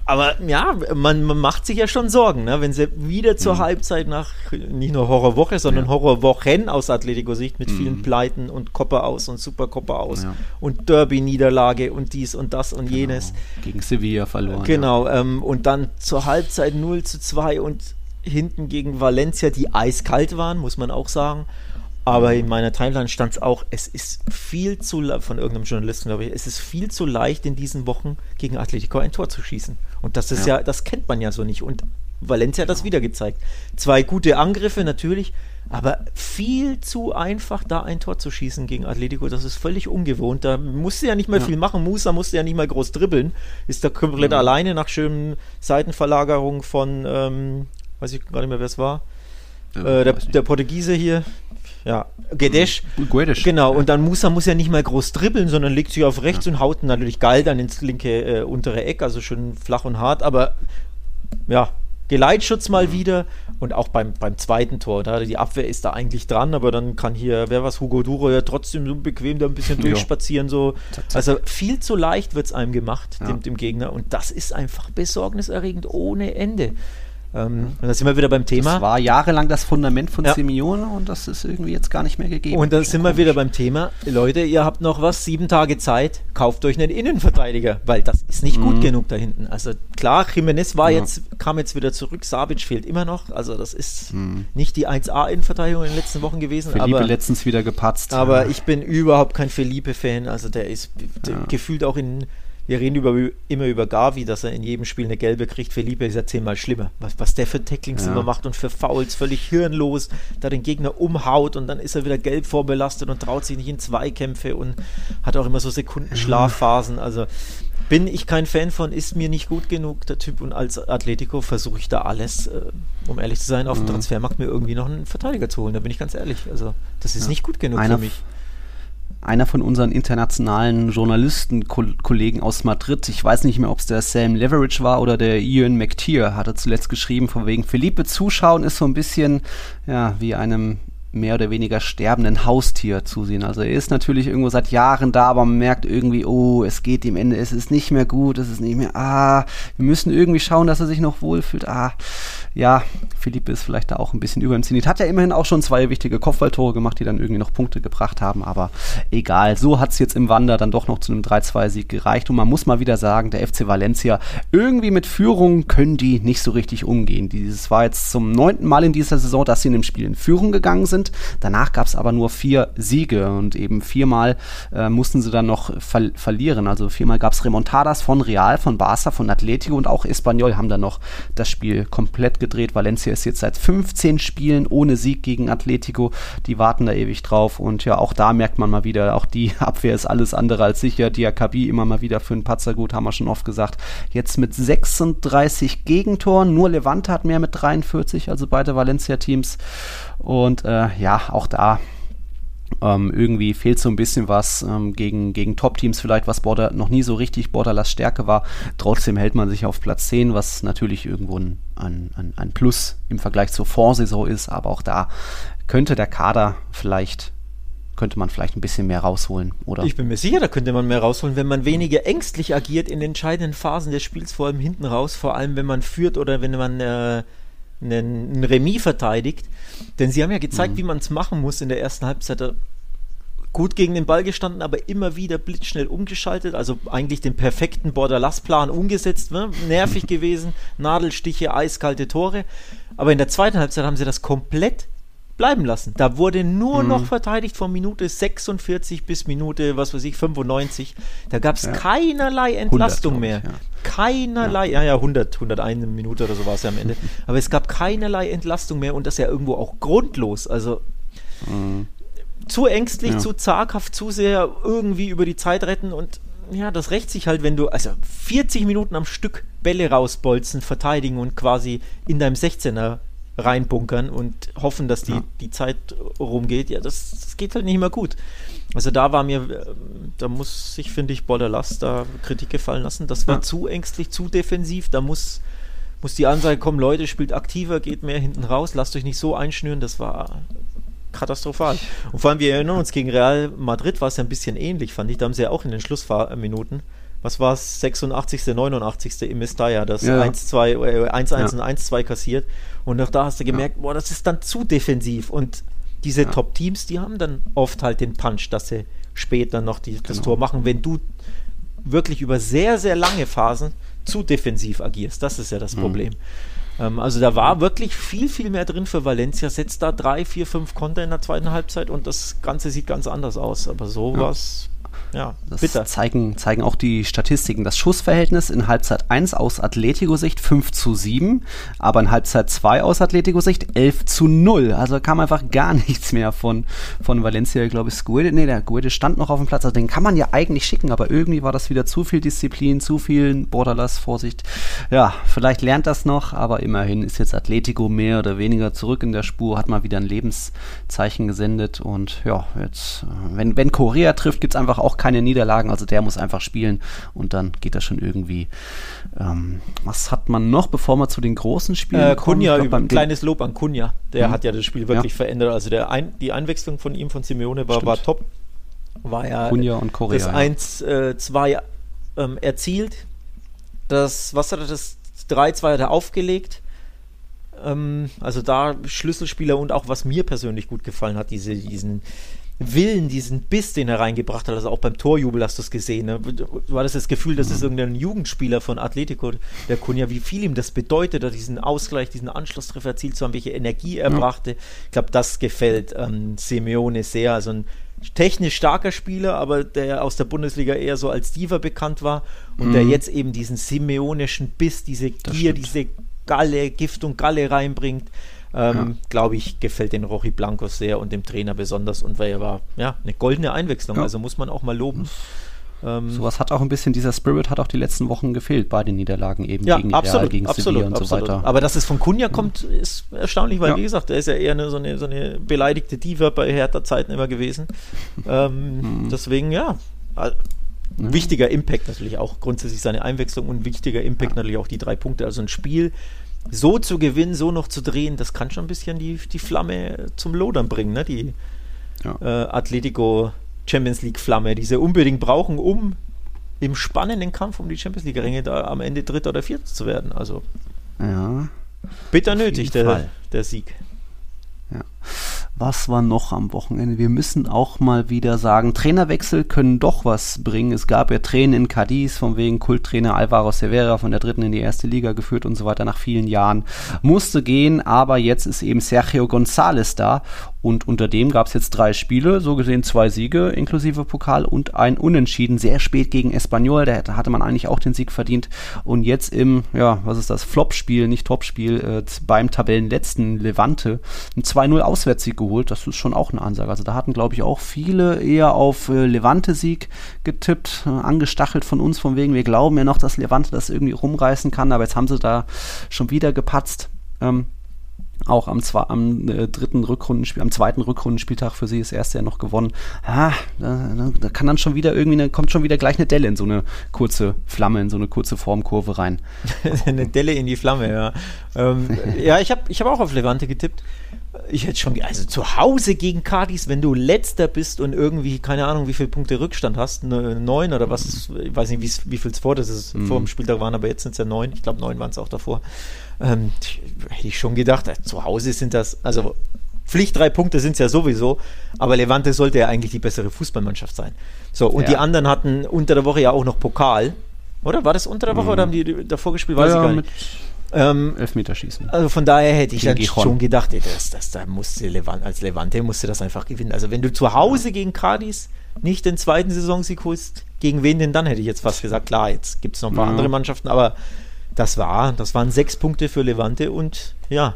aber ja, man, man, macht sich ja schon Sorgen, ne? wenn sie wieder zur mhm. Halbzeit nach nicht nur Horrorwoche, sondern ja. Horrorwochen aus Atletico-Sicht mit mhm. vielen Pleiten und Kopper aus und Superkopper aus ja. und Derby-Niederlage und dies und das und genau. jenes. Gegen Sevilla verloren. Genau, ja. ähm, und dann zur Halbzeit 0 zu 2 und hinten gegen Valencia, die eiskalt waren, muss man auch sagen. Aber in meiner Timeline stand es auch, es ist viel zu, von irgendeinem Journalisten, glaube ich, es ist viel zu leicht in diesen Wochen gegen Atletico ein Tor zu schießen. Und das ist ja, ja das kennt man ja so nicht. Und Valencia hat das wieder gezeigt. Zwei gute Angriffe natürlich, aber viel zu einfach, da ein Tor zu schießen gegen Atletico. Das ist völlig ungewohnt. Da musste ja nicht mal ja. viel machen. Musa musste ja nicht mal groß dribbeln. Ist da komplett ja. alleine nach schönen Seitenverlagerungen von ähm, weiß ich gar nicht mehr, wer es war. Äh, der, der Portugiese hier, ja, Gedesch. Guedes. Genau, und dann Musa muss ja nicht mal groß dribbeln, sondern legt sich auf rechts und haut natürlich geil dann ins linke äh, untere Eck, also schön flach und hart, aber ja, Geleitschutz mal wieder und auch beim, beim zweiten Tor, da die Abwehr ist da eigentlich dran, aber dann kann hier, wer was, Hugo Duro ja trotzdem so bequem da ein bisschen Ja. durchspazieren, so. Zack, zack. Also viel zu leicht wird es einem gemacht, Ja. dem, dem Gegner, und das ist einfach besorgniserregend ohne Ende. Ähm, und da sind wir wieder beim Thema. Das war jahrelang das Fundament von Ja. Simeone und das ist irgendwie jetzt gar nicht mehr gegeben. Und dann Schon sind wir wieder beim Thema, Leute, ihr habt noch was, sieben Tage Zeit, kauft euch einen Innenverteidiger, weil das ist nicht gut genug da hinten. Also klar, Jimenez war Mhm. Ja. jetzt, kam jetzt wieder zurück, Sabic fehlt immer noch, also das ist nicht die 1A-Innenverteidigung in den letzten Wochen gewesen, Mhm. Felipe aber, letztens wieder gepatzt. aber ich bin überhaupt kein Felipe-Fan, also der ist der Ja. gefühlt auch in, wir reden über, immer über Gavi, dass er in jedem Spiel eine gelbe kriegt, Felipe ist ja zehnmal schlimmer, was, was der für Tacklings Ja. immer macht und für Fouls, völlig hirnlos, da den Gegner umhaut und dann ist er wieder gelb vorbelastet und traut sich nicht in Zweikämpfe und hat auch immer so Sekundenschlafphasen. Also bin ich kein Fan von, ist mir nicht gut genug, der Typ. Und als Atletico versuche ich da alles, äh, um ehrlich zu sein, auf dem Transfermarkt mir irgendwie noch einen Verteidiger zu holen. Da bin ich ganz ehrlich. Also das ist nicht gut genug Einer für mich. Einer von unseren internationalen Journalistenkollegen aus Madrid, ich weiß nicht mehr, ob es der Sam Leverage war oder der Ian McTeer, hatte zuletzt geschrieben, von wegen Felipe zuschauen ist so ein bisschen ja, wie einem mehr oder weniger sterbenden Haustier zusehen. Also er ist natürlich irgendwo seit Jahren da, aber man merkt irgendwie, oh, es geht ihm Ende, es ist nicht mehr gut, es ist nicht mehr, ah, wir müssen irgendwie schauen, dass er sich noch wohlfühlt. Ah, ja, Philippe ist vielleicht da auch ein bisschen über dem Zenit. Hat ja immerhin auch schon zwei wichtige Kopfballtore gemacht, die dann irgendwie noch Punkte gebracht haben, aber egal. So hat es jetzt im Wander dann doch noch zu einem 3-2-Sieg gereicht. Und man muss mal wieder sagen, der FC Valencia, irgendwie mit Führung können die nicht so richtig umgehen. Dieses war jetzt zum neunten Mal in dieser Saison, dass sie in dem Spiel in Führung gegangen sind. Danach gab es aber nur vier Siege und eben viermal äh, mussten sie dann noch ver verlieren. Also viermal gab es Remontadas von Real, von Barca, von Atletico und auch Espanyol haben dann noch das Spiel komplett gedreht. Valencia ist jetzt seit 15 Spielen ohne Sieg gegen Atletico. Die warten da ewig drauf und ja, auch da merkt man mal wieder, auch die (laughs) Abwehr ist alles andere als sicher. Diakabi immer mal wieder für einen Patzer gut, haben wir schon oft gesagt. Jetzt mit 36 Gegentoren, nur Levante hat mehr mit 43, also beide Valencia-Teams. Und äh, ja, auch da ähm, irgendwie fehlt so ein bisschen was ähm, gegen, gegen Top-Teams vielleicht, was Border noch nie so richtig Borderlass Stärke war. Trotzdem hält man sich auf Platz 10, was natürlich irgendwo ein, ein, ein, ein Plus im Vergleich zur Vorsaison ist, aber auch da könnte der Kader vielleicht könnte man vielleicht ein bisschen mehr rausholen, oder? Ich bin mir sicher, da könnte man mehr rausholen, wenn man weniger ängstlich agiert in entscheidenden Phasen des Spiels, vor allem hinten raus, vor allem wenn man führt oder wenn man äh, einen, Remis verteidigt. Denn sie haben ja gezeigt, wie man es machen muss in der ersten Halbzeit. Gut gegen den Ball gestanden, aber immer wieder blitzschnell umgeschaltet, also eigentlich den perfekten Borderlass-Plan umgesetzt, ne? nervig (laughs) gewesen, Nadelstiche, eiskalte Tore. Aber in der zweiten Halbzeit haben sie das komplett bleiben lassen. Da wurde nur noch verteidigt von Minute 46 bis Minute, was weiß ich, 95. Da gab es Ja. keinerlei Entlastung glaub ich, mehr. ja. Keinerlei, ja. ja, 100, 101 Minute oder so war es ja am Ende. (laughs) Aber es gab keinerlei Entlastung mehr und das ja irgendwo auch grundlos. Also zu ängstlich, Ja. zu zaghaft, zu sehr irgendwie über die Zeit retten und ja, das rächt sich halt, wenn du also 40 Minuten am Stück Bälle rausbolzen, verteidigen und quasi in deinem 16er reinbunkern und hoffen, dass die, Ja. die Zeit rumgeht. Ja, das, das geht halt nicht mehr gut. Also da war mir, äh, da muss sich, finde ich, Borderlass da Kritik gefallen lassen. Das war Ja. zu ängstlich, zu defensiv. Da muss, muss die Ansage kommen, Leute, spielt aktiver, geht mehr hinten raus, lasst euch nicht so einschnüren. Das war katastrophal. Und vor allem, wir erinnern uns, gegen Real Madrid war es ja ein bisschen ähnlich, fand ich. Da haben sie ja auch in den Schlussminuten, was war es, 86., 89. im Mestalla, das Ja. 1-2, äh, 1-1 Ja. und 1-2 kassiert. Und auch da hast du gemerkt, boah, das ist dann zu defensiv. Und diese Ja. Top-Teams, die haben dann oft halt den Punch, dass sie später noch die, das Genau. Tor machen, wenn du wirklich über sehr, sehr lange Phasen zu defensiv agierst. Das ist ja Mhm. das Problem. Ähm, also da war wirklich viel, viel mehr drin für Valencia. Setzt da drei, vier, fünf Konter in der zweiten Halbzeit und das Ganze sieht ganz anders aus. Aber so Ja. war es ja, das bitter. Zeigen, zeigen auch die Statistiken. Das Schussverhältnis in Halbzeit 1 aus Atletico-Sicht 5 zu 7, aber in Halbzeit 2 aus Atletico-Sicht 11 zu 0. Also kam einfach gar (laughs) nichts mehr von, von Valencia. Ich glaube, Squid, nee, der Guede stand noch auf dem Platz. Also den kann man ja eigentlich schicken, aber irgendwie war das wieder zu viel Disziplin, zu viel Borderless, Vorsicht. Ja, vielleicht lernt das noch, aber immerhin ist jetzt Atletico mehr oder weniger zurück in der Spur, hat mal wieder ein Lebenszeichen gesendet und ja, jetzt, wenn, wenn Korea trifft, gibt es einfach auch keine Niederlagen, also der muss einfach spielen und dann geht das schon irgendwie. Ähm, was hat man noch, bevor wir zu den großen Spielen äh, kommen? Kunja, ein kleines Lob an Kunja, der mhm. hat ja das Spiel wirklich ja. verändert. Also der ein, die Einwechslung von ihm, von Simeone, war, war top. War ja Kunja und Korea, das 1-2 äh, ähm, erzielt. Das, was hat er, das 3-2 hat er aufgelegt ähm, also da Schlüsselspieler und auch was mir persönlich gut gefallen hat, diese, diesen, Willen, diesen Biss, den er reingebracht hat, also auch beim Torjubel hast du es gesehen, ne? war das das Gefühl, das ist irgendein Jugendspieler von Atletico, der Kunja, wie viel ihm das bedeutet, diesen Ausgleich, diesen Anschlusstreffer erzielt zu haben, welche Energie er ja. brachte. Ich glaube, das gefällt ähm, Simeone sehr, also ein technisch starker Spieler, aber der aus der Bundesliga eher so als Diva bekannt war und mhm. der jetzt eben diesen simeonischen Biss, diese Gier, diese Galle, Gift und Galle reinbringt ähm, ja. glaube ich, gefällt den Rochi Blancos sehr und dem Trainer besonders und weil er war ja eine goldene Einwechslung, ja. also muss man auch mal loben. Ähm, Sowas hat auch ein bisschen, dieser Spirit hat auch die letzten Wochen gefehlt bei den Niederlagen eben ja, gegen absolut, Real, gegen absolut, Sevilla und absolut. so weiter. Aber dass es von Kunja kommt, ist erstaunlich, weil ja. wie gesagt, er ist ja eher eine, so, eine, so eine beleidigte Diva bei härter Zeiten immer gewesen. ähm, mhm. Deswegen, ja, Mhm. Wichtiger Impact natürlich auch grundsätzlich seine Einwechslung und wichtiger Impact ja. natürlich auch die drei Punkte. Also ein Spiel, so zu gewinnen, so noch zu drehen, das kann schon ein bisschen die, die Flamme zum Lodern bringen, ne? Die ja. äh, Atletico Champions League Flamme, die sie unbedingt brauchen, um im spannenden Kampf um die Champions League Ränge da am Ende Dritter oder Vierter zu werden. Also ja, bitter nötig der, der Sieg. Ja. Was war noch am Wochenende? Wir müssen auch mal wieder sagen, Trainerwechsel können doch was bringen. Es gab ja Tränen in Cadiz, von wegen Kulttrainer Alvaro Severa von der dritten in die erste Liga geführt und so weiter nach vielen Jahren. Musste gehen, aber jetzt ist eben Sergio González da und unter dem gab es jetzt drei Spiele, so gesehen zwei Siege inklusive Pokal und ein Unentschieden, sehr spät gegen Espanyol, da hatte man eigentlich auch den Sieg verdient. Und jetzt im, ja, was ist das, Flop-Spiel, nicht Top-Spiel, äh, beim Tabellenletzten Levante ein 2-0 Auswärtssieg geholt. Das ist schon auch eine Ansage. Also da hatten, glaube ich, auch viele eher auf äh, Levante-Sieg getippt, äh, angestachelt von uns, von wegen, wir glauben ja noch, dass Levante das irgendwie rumreißen kann, aber jetzt haben sie da schon wieder gepatzt. Ähm, auch am, zwei, am äh, dritten Rückrundenspiel, am zweiten Rückrundenspieltag für sie das erste ja noch gewonnen. Ah, da, da, kann dann schon wieder irgendwie, eine, kommt schon wieder gleich eine Delle in so eine kurze Flamme, in so eine kurze Formkurve rein. (laughs) eine Delle in die Flamme, ja. Ähm, ja, ich habe ich hab auch auf Levante getippt. Ich hätte schon, also zu Hause gegen Cardis, wenn du letzter bist und irgendwie, keine Ahnung, wie viele Punkte Rückstand hast, ne, neun oder was, ich weiß nicht, wie viel es vor, das ist mhm. vor dem Spieltag waren, aber jetzt sind es ja neun. Ich glaube, neun waren es auch davor. Ähm, hätte ich schon gedacht, äh, zu Hause sind das, also Pflicht drei Punkte sind es ja sowieso, aber Levante sollte ja eigentlich die bessere Fußballmannschaft sein. So, und ja. die anderen hatten unter der Woche ja auch noch Pokal. Oder? War das unter der Woche mhm. oder haben die davor gespielt? Weiß ja, ich gar nicht. Ähm, Elfmeterschießen. Also von daher hätte ich dann Gijon. schon gedacht, ey, das, das, da musste Levante, als Levante musste das einfach gewinnen. Also wenn du zu Hause gegen Cadiz nicht den zweiten Saisonsieg holst, gegen wen denn dann, hätte ich jetzt fast gesagt. Klar, jetzt gibt es noch ein paar ja. andere Mannschaften, aber das war, das waren sechs Punkte für Levante und ja,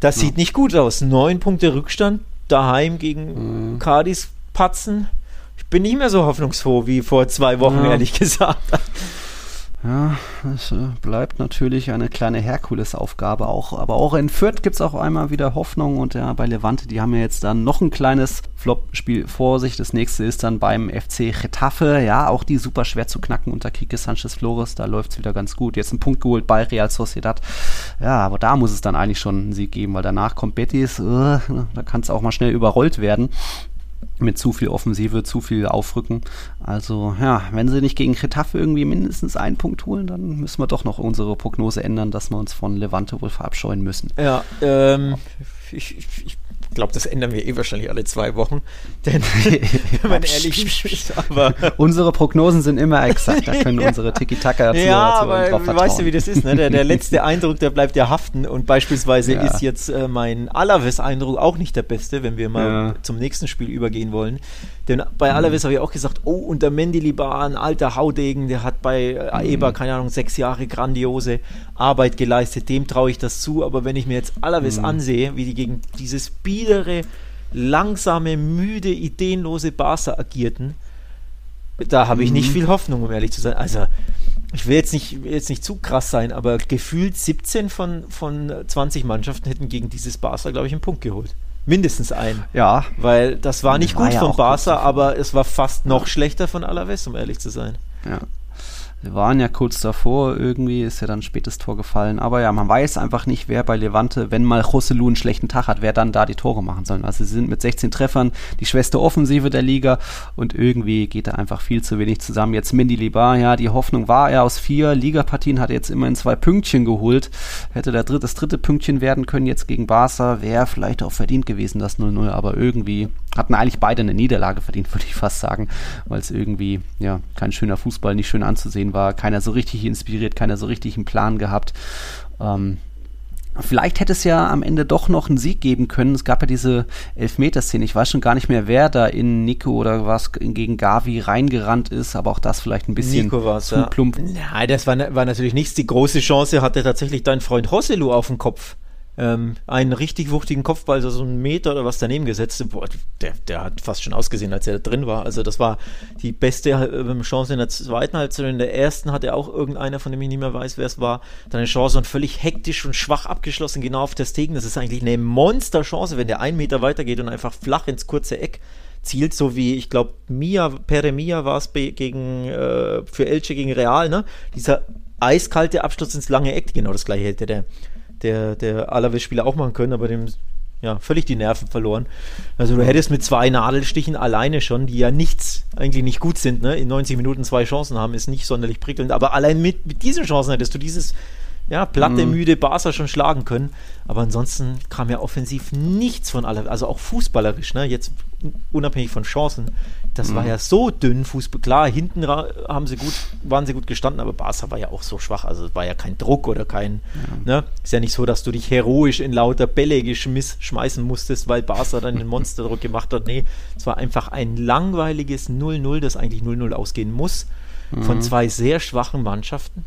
das ja. sieht nicht gut aus. Neun Punkte Rückstand daheim gegen mhm. Cadiz patzen. Ich bin nicht mehr so hoffnungsfroh wie vor zwei Wochen, ja. ehrlich (laughs) gesagt. Ja, es äh, bleibt natürlich eine kleine Herkulesaufgabe auch. Aber auch in Fürth gibt es auch einmal wieder Hoffnung und ja, bei Levante, die haben ja jetzt dann noch ein kleines Flop-Spiel vor sich. Das nächste ist dann beim FC Getafe. Ja, auch die super schwer zu knacken unter Kike Sanchez Flores. Da läuft es wieder ganz gut. Jetzt ein Punkt geholt bei Real Sociedad. Ja, aber da muss es dann eigentlich schon einen Sieg geben, weil danach kommt Betis. Uh, da kann es auch mal schnell überrollt werden mit zu viel Offensive, zu viel Aufrücken. Also ja, wenn sie nicht gegen Getafe irgendwie mindestens einen Punkt holen, dann müssen wir doch noch unsere Prognose ändern, dass wir uns von Levante wohl verabscheuen müssen. Ja, ähm, ich, ich, glaube, das ändern wir eh wahrscheinlich alle zwei Wochen. Denn, (laughs) wenn man ehrlich ist, aber. (laughs) Unsere Prognosen sind immer exakt. Da können (laughs) ja. unsere Tiki-Taka Ja, aber drauf weißt du, wie das ist, ne? Der, der letzte Eindruck, der bleibt ja haften. Und beispielsweise ja. ist jetzt äh, mein Alaves-Eindruck auch nicht der beste, wenn wir mal ja. zum nächsten Spiel übergehen wollen. Denn bei mhm. Alaves habe ich auch gesagt, oh, und der Mendilibar, alter Haudegen, der hat bei äh, Aeba, mhm. keine Ahnung, sechs Jahre grandiose Arbeit geleistet. Dem traue ich das zu. Aber wenn ich mir jetzt Alaves mhm. ansehe, wie die gegen dieses biedere, langsame, müde, ideenlose Barca agierten, da habe ich nicht mhm. viel Hoffnung, um ehrlich zu sein. Also, ich will jetzt nicht, jetzt nicht zu krass sein, aber gefühlt 17 von, von 20 Mannschaften hätten gegen dieses Barca, glaube ich, einen Punkt geholt. Mindestens einen. Ja. Weil das war nicht war gut ja von Barca, aber es war fast noch schlechter von Alaves, um ehrlich zu sein. Ja. Wir waren ja kurz davor, irgendwie ist ja dann spätes Tor gefallen. Aber ja, man weiß einfach nicht, wer bei Levante, wenn mal Rosselu einen schlechten Tag hat, wer dann da die Tore machen soll. Also sie sind mit 16 Treffern die schwester Offensive der Liga und irgendwie geht da einfach viel zu wenig zusammen. Jetzt Mindy Libar, ja, die Hoffnung war er aus vier Ligapartien, hat jetzt immerhin zwei Pünktchen geholt. Hätte der dritte, das dritte Pünktchen werden können jetzt gegen Barca, wäre vielleicht auch verdient gewesen, das 0-0, aber irgendwie hatten eigentlich beide eine Niederlage verdient, (laughs) würde ich fast sagen, weil es irgendwie, ja, kein schöner Fußball, nicht schön anzusehen war, keiner so richtig inspiriert, keiner so richtig einen Plan gehabt. Ähm, Vielleicht hätte es ja am Ende doch noch einen Sieg geben können. Es gab ja diese Elfmeterszene. Ich weiß schon gar nicht mehr, wer da in Nico oder was gegen Gavi reingerannt ist, aber auch das vielleicht ein bisschen Nico zu ja. plump. Nein, das war, war natürlich nichts. Die große Chance hatte tatsächlich dein Freund Hosselu auf dem Kopf ähm, einen richtig wuchtigen Kopfball, so einen Meter oder was daneben gesetzt. Boah, der, der hat fast schon ausgesehen, als er da drin war. Also das war die beste äh, Chance in der zweiten Halbzeit. In der ersten hat er auch irgendeiner, von dem ich nicht mehr weiß, wer es war, dann eine Chance und völlig hektisch und schwach abgeschlossen, genau auf der Stegen. Das ist eigentlich eine Monsterchance, wenn der einen Meter weitergeht und einfach flach ins kurze Eck zielt, so wie ich glaube Mia, Pere Mia war es gegen äh, für Elche gegen Real, ne? Dieser eiskalte Abschluss ins lange Eck, genau das gleiche hätte der der, der Alaves-Spieler auch machen können, aber dem ja, völlig die Nerven verloren. Also du hättest mit zwei Nadelstichen alleine schon, die ja nichts, eigentlich nicht gut sind, ne? in 90 Minuten zwei Chancen haben, ist nicht sonderlich prickelnd, aber allein mit, mit diesen Chancen hättest du dieses ja, platte, mhm. müde Barca schon schlagen können. Aber ansonsten kam ja offensiv nichts von allem. Also auch fußballerisch, ne? Jetzt unabhängig von Chancen. Das mhm. war ja so dünn, Fußball. Klar, hinten haben sie gut, waren sie gut gestanden, aber Barca war ja auch so schwach. Also es war ja kein Druck oder kein, ja. ne? Ist ja nicht so, dass du dich heroisch in lauter Bälle geschmiss, schmeißen musstest, weil Barca dann den Monsterdruck gemacht hat. Nee, es war einfach ein langweiliges 0-0, das eigentlich 0-0 ausgehen muss. Mhm. Von zwei sehr schwachen Mannschaften.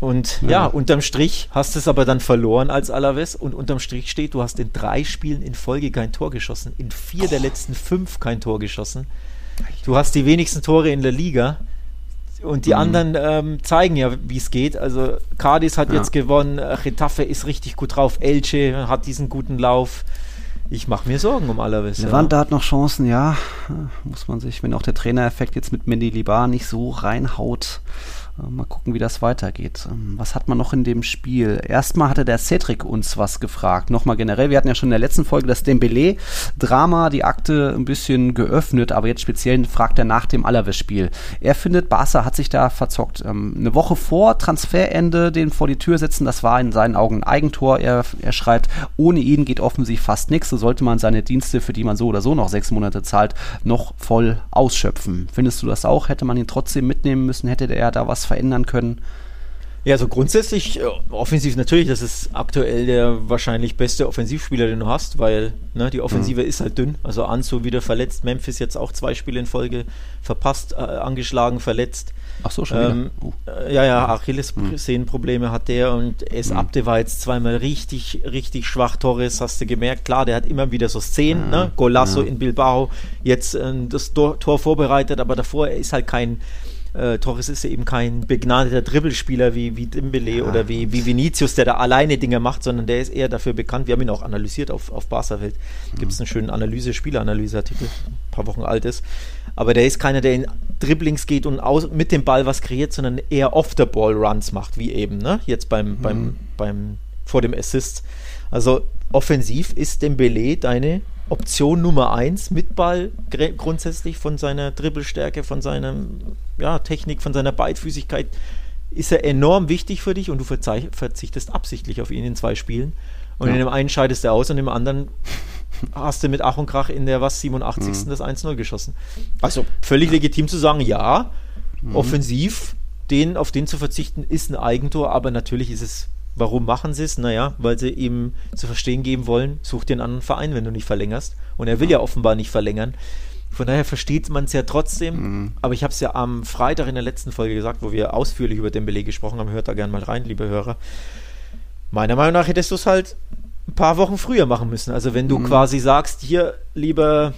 Und ja. ja, unterm Strich hast du es aber dann verloren als Alaves und unterm Strich steht, du hast in drei Spielen in Folge kein Tor geschossen, in vier oh. der letzten fünf kein Tor geschossen. Du hast die wenigsten Tore in der Liga und die mhm. anderen ähm, zeigen ja, wie es geht. Also Cadiz hat ja. jetzt gewonnen, Getafe ist richtig gut drauf, Elche hat diesen guten Lauf. Ich mache mir Sorgen um Alaves. Levante ja. hat noch Chancen, ja. Muss man sich, wenn auch der Trainereffekt jetzt mit Mendy Libar nicht so reinhaut, äh, mal gucken, wie das weitergeht. Ähm, was hat man noch in dem Spiel? Erstmal hatte der Cedric uns was gefragt. Nochmal generell, wir hatten ja schon in der letzten Folge das Dembele-Drama, die Akte ein bisschen geöffnet, aber jetzt speziell fragt er nach dem Alaves-Spiel. Er findet, Barca hat sich da verzockt. Ähm, eine Woche vor Transferende den vor die Tür setzen, das war in seinen Augen ein Eigentor. Er, er schreibt, ohne ihn geht offensiv fast nichts. So sollte man seine Dienste, für die man so oder so noch sechs Monate zahlt, noch voll ausschöpfen. Findest du das auch? Hätte man ihn trotzdem mitnehmen müssen? Hätte er da was verändern können? Ja, also grundsätzlich äh, offensiv natürlich, das ist aktuell der wahrscheinlich beste Offensivspieler, den du hast, weil ne, die Offensive mhm. ist halt dünn. Also Anzu wieder verletzt, Memphis jetzt auch zwei Spiele in Folge verpasst, äh, angeschlagen, verletzt. Ach so, schon ähm, uh. Ja, ja, Achillessehnenprobleme mhm. hat der und es mhm. Abde war jetzt zweimal richtig, richtig schwach. Torres, hast du gemerkt, klar, der hat immer wieder so Szenen, ja, ne? Golasso ja. in Bilbao, jetzt äh, das Tor, Tor vorbereitet, aber davor er ist halt kein äh, Torres ist ja eben kein begnadeter Dribbelspieler wie, wie Dembele ja. oder wie, wie Vinicius, der da alleine Dinge macht, sondern der ist eher dafür bekannt. Wir haben ihn auch analysiert auf, auf Barca-Welt. Gibt es einen schönen Analyse, Spieleranalyse-Artikel, ein paar Wochen alt ist. Aber der ist keiner, der in Dribblings geht und aus, mit dem Ball was kreiert, sondern eher Off-the-Ball-Runs macht, wie eben, ne? Jetzt beim, mhm. beim, beim, vor dem Assist. Also offensiv ist Dembele deine Option Nummer 1 mit Ball grundsätzlich von seiner Dribbelstärke, von seiner ja, Technik, von seiner Beidfüßigkeit ist er enorm wichtig für dich und du verzichtest absichtlich auf ihn in zwei Spielen. Und ja. in dem einen scheidest du aus und im anderen hast du mit Ach und Krach in der was 87. Mhm. das 1-0 geschossen. Also völlig legitim zu sagen, ja, mhm. offensiv, den, auf den zu verzichten, ist ein Eigentor, aber natürlich ist es Warum machen sie es? Naja, weil sie ihm zu verstehen geben wollen, such dir einen anderen Verein, wenn du nicht verlängerst. Und er will ja offenbar nicht verlängern. Von daher versteht man es ja trotzdem. Mhm. Aber ich habe es ja am Freitag in der letzten Folge gesagt, wo wir ausführlich über Dembele gesprochen haben. Hört da gerne mal rein, liebe Hörer. Meiner Meinung nach hättest du es halt ein paar Wochen früher machen müssen. Also wenn du mhm. quasi sagst, hier, lieber,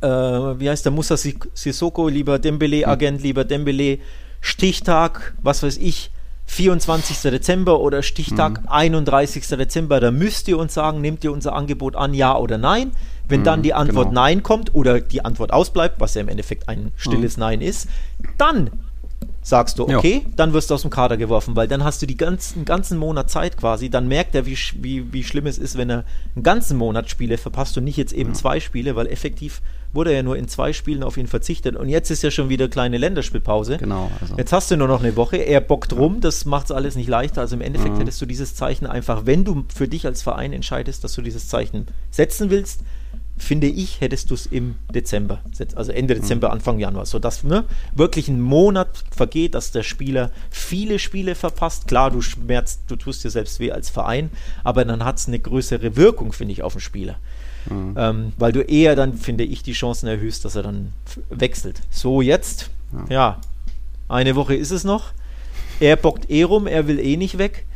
äh, wie heißt der Musa Sissoko, lieber Dembele-Agent, mhm. lieber Dembele, Stichtag, was weiß ich, 24. Dezember oder Stichtag mhm. 31. Dezember, da müsst ihr uns sagen, nehmt ihr unser Angebot an, ja oder nein. Wenn mhm, dann die Antwort genau. Nein kommt oder die Antwort ausbleibt, was ja im Endeffekt ein stilles mhm. Nein ist, dann sagst du, okay, ja. dann wirst du aus dem Kader geworfen, weil dann hast du die ganzen, ganzen Monat Zeit quasi, dann merkt er, wie, wie, wie schlimm es ist, wenn er einen ganzen Monat Spiele verpasst und nicht jetzt eben ja. zwei Spiele, weil effektiv wurde er ja nur in zwei Spielen auf ihn verzichtet und jetzt ist ja schon wieder kleine Länderspielpause. Genau. Also. Jetzt hast du nur noch eine Woche, er bockt rum, das macht es alles nicht leichter, also im Endeffekt mhm. hättest du dieses Zeichen einfach, wenn du für dich als Verein entscheidest, dass du dieses Zeichen setzen willst, finde ich, hättest du es im Dezember, also Ende Dezember, mhm. Anfang Januar, sodass ne, wirklich ein Monat vergeht, dass der Spieler viele Spiele verpasst. Klar, du schmerzt, du tust dir selbst weh als Verein, aber dann hat es eine größere Wirkung, finde ich, auf den Spieler. Mhm. Ähm, weil du eher dann, finde ich, die Chancen erhöhst, dass er dann wechselt. So, jetzt, ja. ja, eine Woche ist es noch. Er bockt eh rum, er will eh nicht weg.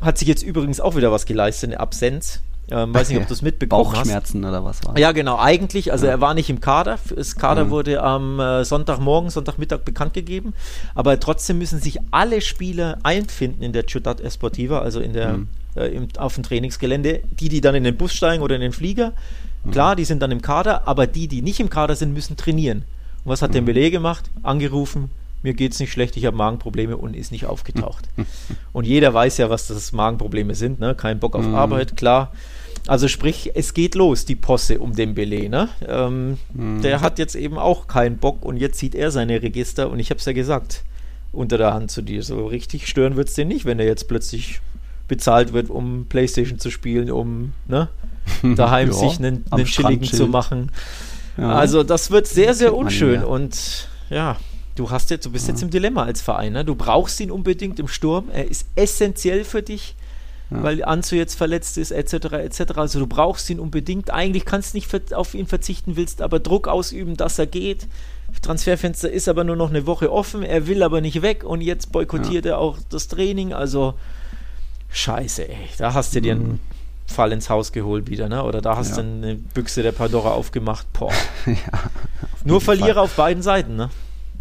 Hat sich jetzt übrigens auch wieder was geleistet, eine Absenz. Ähm, weiß nicht, ob du es mitbekommen Bauchschmerzen hast. oder was war Ja, genau, eigentlich. Also ja. er war nicht im Kader. Das Kader mhm. wurde am äh, Sonntagmorgen, Sonntagmittag bekannt gegeben. Aber trotzdem müssen sich alle Spieler einfinden in der Ciudad Esportiva, also in der, mhm. Äh, im, auf dem Trainingsgelände. Die, die dann in den Bus steigen oder in den Flieger, mhm. klar, die sind dann im Kader. Aber die, die nicht im Kader sind, müssen trainieren. Und was hat mhm. Dembele gemacht? Angerufen, mir geht es nicht schlecht, ich habe Magenprobleme und ist nicht aufgetaucht. (laughs) und jeder weiß ja, was das Magenprobleme sind, ne? Kein Bock auf mhm. Arbeit, klar. Also sprich, es geht los, die Posse um den Belay. Ne? Ähm, mhm. Der hat jetzt eben auch keinen Bock und jetzt sieht er seine Register und ich habe es ja gesagt, unter der Hand zu dir. So richtig stören wird es den nicht, wenn er jetzt plötzlich bezahlt wird, um Playstation zu spielen, um ne, (laughs) daheim ja, sich einen, einen Chilligen zu machen. Ja. Also das wird sehr, sehr unschön und ja, du hast jetzt, du bist ja. jetzt im Dilemma als Verein. Ne? Du brauchst ihn unbedingt im Sturm. Er ist essentiell für dich ja. weil Anzu jetzt verletzt ist, etc., etc. Also du brauchst ihn unbedingt. Eigentlich kannst du nicht auf ihn verzichten, willst aber Druck ausüben, dass er geht. Transferfenster ist aber nur noch eine Woche offen, er will aber nicht weg und jetzt boykottiert ja. er auch das Training. Also scheiße, ey. Da hast du dir einen mhm. Fall ins Haus geholt wieder, ne? Oder da hast ja. du eine Büchse der Pandora aufgemacht. Boah. (laughs) ja, Nur Verlierer Fall. auf beiden Seiten, ne?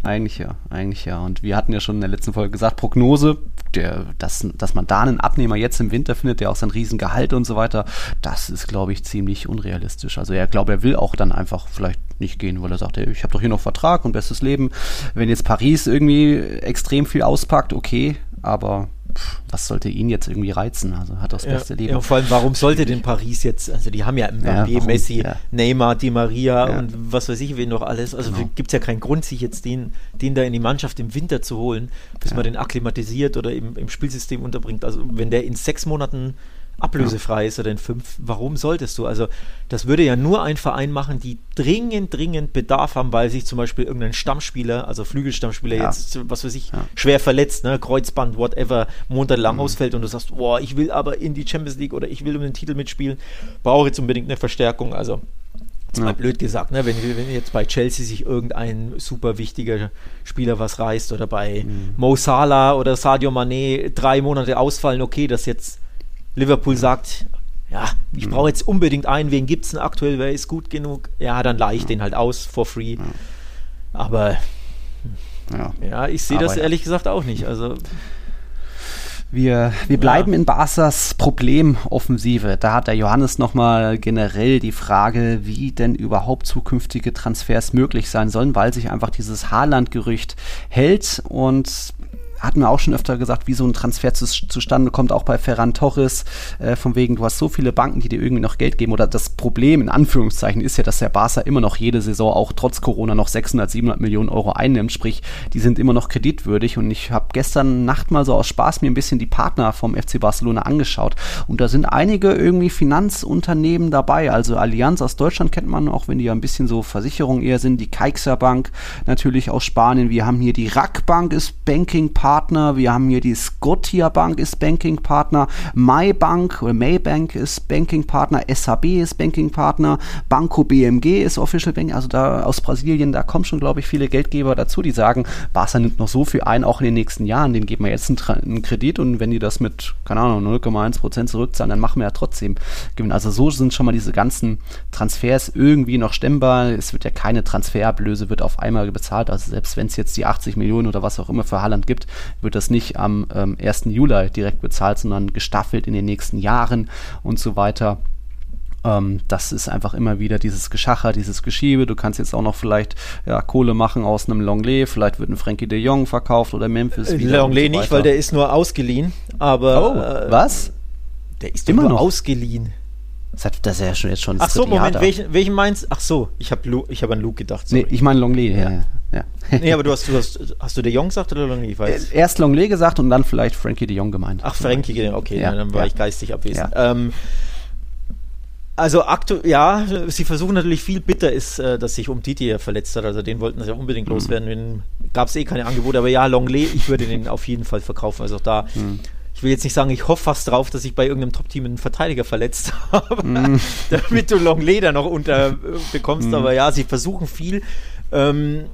Eigentlich ja, eigentlich ja. Und wir hatten ja schon in der letzten Folge gesagt, Prognose, der, dass, dass man da einen Abnehmer jetzt im Winter findet, der auch sein Riesengehalt und so weiter, das ist, glaube ich, ziemlich unrealistisch. Also er glaube, er will auch dann einfach vielleicht nicht gehen, weil er sagt, ey, ich habe doch hier noch Vertrag und bestes Leben. Wenn jetzt Paris irgendwie extrem viel auspackt, okay, aber was sollte ihn jetzt irgendwie reizen? Also hat das beste ja, Leben. Ja, vor allem, warum (laughs) sollte denn Paris jetzt, also die haben ja Mbappé, ja, Messi. Neymar, Di Maria und was weiß ich wen noch alles. Also genau. gibt es ja keinen Grund, sich jetzt den, den da in die Mannschaft im Winter zu holen, bis man den akklimatisiert oder im, im Spielsystem unterbringt. Also wenn der in sechs Monaten ablösefrei ja. ist oder in fünf. Warum solltest du? Also, das würde ja nur ein Verein machen, die dringend, dringend Bedarf haben, weil sich zum Beispiel irgendein Stammspieler, also Flügelstammspieler, ja. jetzt, was weiß ich, ja. schwer verletzt, ne, Kreuzband, whatever, monatelang mhm. ausfällt und du sagst, boah, ich will aber in die Champions League oder ich will um den Titel mitspielen, brauche jetzt unbedingt eine Verstärkung. Also, Jetzt mal blöd gesagt, ne? wenn, wenn jetzt bei Chelsea sich irgendein super wichtiger Spieler was reißt oder bei mhm. Mo Salah oder Sadio Mané drei Monate ausfallen, okay, das jetzt Liverpool sagt, ja, ich brauche jetzt unbedingt einen, wen gibt es denn aktuell, wer ist gut genug? Ja, dann leihe ich den halt aus for free. Aber ja, ja ich sehe das ehrlich gesagt auch nicht. Also wir, wir bleiben ja. in Barca's Problemoffensive. Da hat der Johannes nochmal generell die Frage, wie denn überhaupt zukünftige Transfers möglich sein sollen, weil sich einfach dieses Haaland-Gerücht hält und hatten wir auch schon öfter gesagt, wie so ein Transfer zu, zustande kommt, auch bei Ferran Torres, äh, von wegen, du hast so viele Banken, die dir irgendwie noch Geld geben. Oder das Problem in Anführungszeichen ist ja, dass der Barca immer noch jede Saison auch trotz Corona noch 600, 700 Millionen Euro einnimmt. Sprich, die sind immer noch kreditwürdig. Und ich habe gestern Nacht mal so aus Spaß mir ein bisschen die Partner vom FC Barcelona angeschaut. Und da sind einige irgendwie Finanzunternehmen dabei. Also Allianz aus Deutschland kennt man, auch wenn die ja ein bisschen so Versicherungen eher sind. Die Caixa Bank natürlich aus Spanien. Wir haben hier die RAK Bank ist Banking-Partner. Wir haben hier die Scotia Bank ist Banking-Partner. MyBank oder Maybank ist Banking-Partner. SAB ist Banking-Partner. Banco BMG ist Official Bank. Also da aus Brasilien, da kommen schon, glaube ich, viele Geldgeber dazu, die sagen, Barca nimmt noch so viel ein, auch in den nächsten Jahren. Den geben wir jetzt einen, einen Kredit und wenn die das mit, keine Ahnung, 0,1% zurückzahlen, dann machen wir ja trotzdem Gewinn. Also so sind schon mal diese ganzen Transfers irgendwie noch stemmbar. Es wird ja keine Transferablöse, wird auf einmal bezahlt. Also selbst wenn es jetzt die 80 Millionen oder was auch immer für Haaland gibt, wird das nicht am ähm, 1. Juli direkt bezahlt, sondern gestaffelt in den nächsten Jahren und so weiter ähm, das ist einfach immer wieder dieses Geschacher, dieses Geschiebe. Du kannst jetzt auch noch vielleicht ja, Kohle machen aus einem Longley. Vielleicht wird ein Frankie de Jong verkauft oder Memphis. Äh, Longley so nicht, weil der ist nur ausgeliehen. Aber oh, äh, was? Der ist immer noch ausgeliehen. Das, hat, das ist ja schon jetzt schon. Ach so, Moment, welchen, welchen meinst Ach so, ich habe ich hab an Luke gedacht. Sorry. Nee, ich meine Longley, ja. ja. ja. (laughs) nee, aber du hast, du hast, hast du de Jong gesagt oder Longley? Ich weiß. Äh, erst Longley gesagt und dann vielleicht Frankie de Jong gemeint. Ach, Frankie, okay, ja, dann war ja. ich geistig abwesend. Ähm, also aktuell, ja, sie versuchen natürlich viel. Bitter ist, äh, dass sich um Titi verletzt hat. Also den wollten sie ja unbedingt mhm. loswerden. Gab es eh keine Angebote. Aber ja, Longley, ich würde den auf jeden Fall verkaufen. Also auch da, mhm. Ich will jetzt nicht sagen, ich hoffe fast drauf, dass ich bei irgendeinem Top-Team einen Verteidiger verletzt (laughs) habe, mhm. (laughs) damit du Longley da noch unterbekommst. Mhm. Aber ja, sie versuchen viel. Ähm,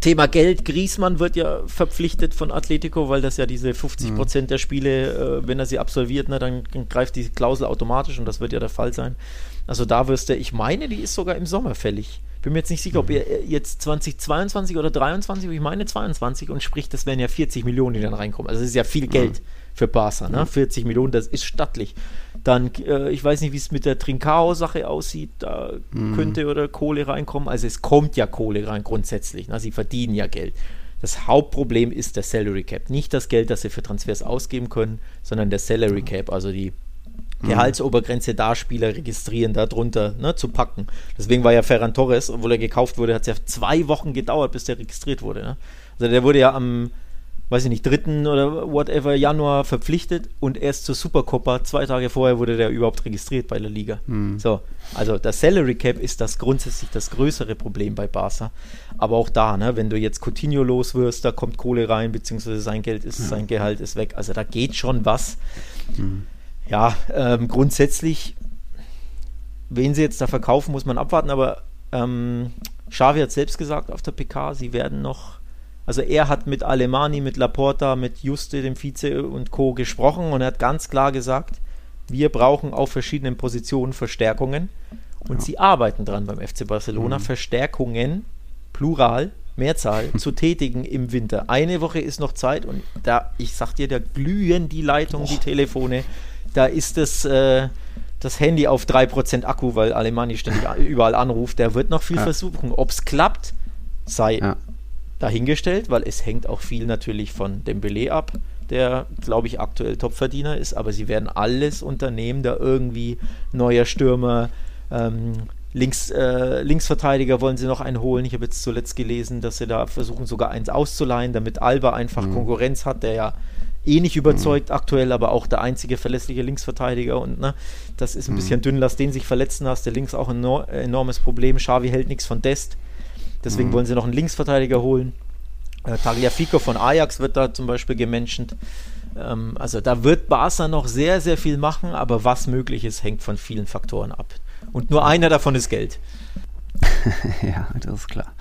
Thema Geld, Griesmann wird ja verpflichtet von Atletico, weil das ja diese 50 mhm. Prozent der Spiele, äh, wenn er sie absolviert, ne, dann, dann, greift die Klausel automatisch und das wird ja der Fall sein. Also da wirst du, ich meine, die ist sogar im Sommer fällig. Bin mir jetzt nicht sicher, ob mhm. ihr jetzt 2022 oder 23, ich meine 22 und sprich, das wären ja 40 Millionen, die dann reinkommen. Also das ist ja viel Geld für Barca, ne? 40 mhm. Millionen, das ist stattlich. Dann, äh, ich weiß nicht, wie es mit der Trincao-Sache aussieht, da mhm. könnte oder Kohle reinkommen. Also es kommt ja Kohle rein grundsätzlich. Ne? Sie verdienen ja Geld. Das Hauptproblem ist der Salary Cap. Nicht das Geld, das sie für Transfers ausgeben können, sondern der Salary Cap, also die. Gehaltsobergrenze da Spieler registrieren, darunter ne, zu packen. Deswegen war ja Ferran Torres, obwohl er gekauft wurde, hat es ja zwei Wochen gedauert, bis der registriert wurde. Ne? Also der wurde ja am weiß ich nicht, 3. oder whatever Januar verpflichtet und erst zur Supercopa, zwei Tage vorher wurde der überhaupt registriert bei der Liga. Hm. So, also das Salary Cap ist das grundsätzlich das größere Problem bei Barca. Aber auch da, ne, wenn du jetzt Coutinho los wirst, da kommt Kohle rein, beziehungsweise sein Geld ist, ja. sein Gehalt ist weg. Also da geht schon was. Hm. Ja, ähm, grundsätzlich, wen sie jetzt da verkaufen, muss man abwarten, aber ähm, Xavi hat selbst gesagt auf der PK, sie werden noch also er hat mit Alemani, mit Laporta, mit Juste, dem Vize und Co. gesprochen und er hat ganz klar gesagt, wir brauchen auf verschiedenen Positionen Verstärkungen. Und ja. sie arbeiten dran beim FC Barcelona, mhm. Verstärkungen, Plural, Mehrzahl, (laughs) zu tätigen im Winter. Eine Woche ist noch Zeit und da, ich sag dir, da glühen die Leitungen, oh. die Telefone. Da ist das, äh, das Handy auf 3% Akku, weil Alemani ständig überall anruft. Der wird noch viel ja. versuchen. Ob es klappt, sei ja dahingestellt, weil es hängt auch viel natürlich von Dembele ab, der, glaube ich, aktuell Topverdiener ist, aber sie werden alles unternehmen, da irgendwie neuer Stürmer, ähm, Links, äh, Linksverteidiger wollen sie noch einen holen. Ich habe jetzt zuletzt gelesen, dass sie da versuchen, sogar eins auszuleihen, damit Alba einfach mhm. Konkurrenz hat, der ja eh nicht überzeugt mhm. aktuell, aber auch der einzige verlässliche Linksverteidiger und ne, das ist ein mhm. bisschen dünn, lass den sich verletzen, hast der links auch ein enormes Problem. Xavi hält nichts von Dest. Deswegen mhm. wollen sie noch einen Linksverteidiger holen. Äh, Tagliafico von Ajax wird da zum Beispiel gemenschent. Ähm, also da wird Barca noch sehr, sehr viel machen, aber was möglich ist, hängt von vielen Faktoren ab. Und nur einer davon ist Geld. (laughs) ja, das ist klar.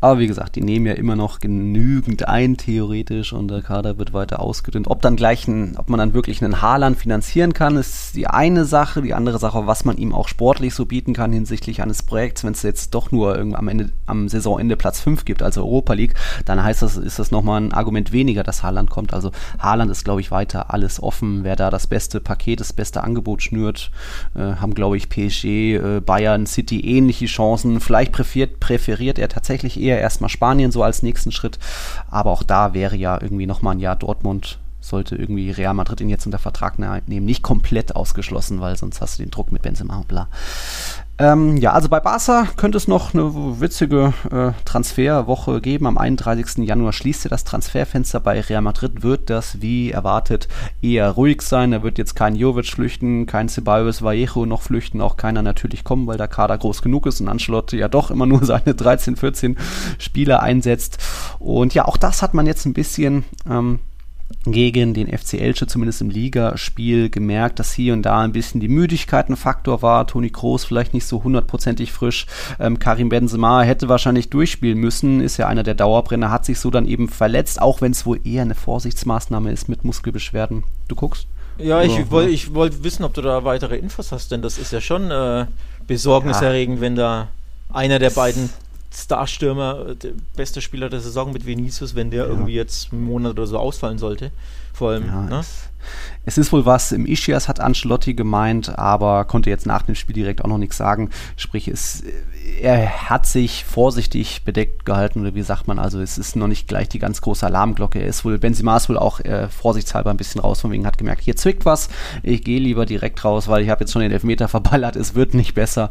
Aber wie gesagt, die nehmen ja immer noch genügend ein, theoretisch, und der Kader wird weiter ausgedünnt. Ob dann gleich ein, ob man dann wirklich einen Haaland finanzieren kann, ist die eine Sache. Die andere Sache, was man ihm auch sportlich so bieten kann hinsichtlich eines Projekts, wenn es jetzt doch nur am Ende, am Saisonende Platz 5 gibt, also Europa League, dann heißt das, ist das nochmal ein Argument weniger, dass Haaland kommt. Also Haaland ist, glaube ich, weiter alles offen. Wer da das beste Paket, das beste Angebot schnürt, äh, haben, glaube ich, PSG, äh, Bayern, City ähnliche Chancen. Vielleicht präferiert, präferiert er tatsächlich eher erstmal Spanien so als nächsten Schritt. Aber auch da wäre ja irgendwie nochmal ein Jahr Dortmund sollte irgendwie Real Madrid ihn jetzt unter Vertrag nehmen, nicht komplett ausgeschlossen, weil sonst hast du den Druck mit Benzema und bla. Ähm, ja, also bei Barca könnte es noch eine witzige äh, Transferwoche geben. Am 31. Januar schließt er das Transferfenster. Bei Real Madrid wird das, wie erwartet, eher ruhig sein. Da wird jetzt kein Jovic flüchten, kein Ceballos Vallejo noch flüchten, auch keiner natürlich kommen, weil der Kader groß genug ist und Ancelotti ja doch immer nur (laughs) seine 13, 14 Spieler einsetzt. Und ja, auch das hat man jetzt ein bisschen ähm, gegen den FC Elche, zumindest im Ligaspiel, gemerkt, dass hier und da ein bisschen die Müdigkeit ein Faktor war. Toni Kroos vielleicht nicht so hundertprozentig frisch. Ähm, Karim Benzema hätte wahrscheinlich durchspielen müssen, ist ja einer der Dauerbrenner, hat sich so dann eben verletzt, auch wenn es wohl eher eine Vorsichtsmaßnahme ist mit Muskelbeschwerden. Du guckst? Ja, ich wollte ich wollt wissen, ob du da weitere Infos hast, denn das ist ja schon äh, besorgniserregend, ja. wenn da einer der beiden Starstürmer, der beste Spieler der Saison mit Vinicius, wenn der ja. irgendwie jetzt einen Monat oder so ausfallen sollte. Vor allem, ja, ne? Es ist wohl was, im Ischias hat Ancelotti gemeint, aber konnte jetzt nach dem Spiel direkt auch noch nichts sagen. Sprich, es, er hat sich vorsichtig bedeckt gehalten, oder wie sagt man, also es ist noch nicht gleich die ganz große Alarmglocke. Er ist wohl, Benzema ist wohl auch äh, vorsichtshalber ein bisschen raus, von wegen hat gemerkt, hier zwickt was, ich gehe lieber direkt raus, weil ich habe jetzt schon den Elfmeter verballert, es wird nicht besser.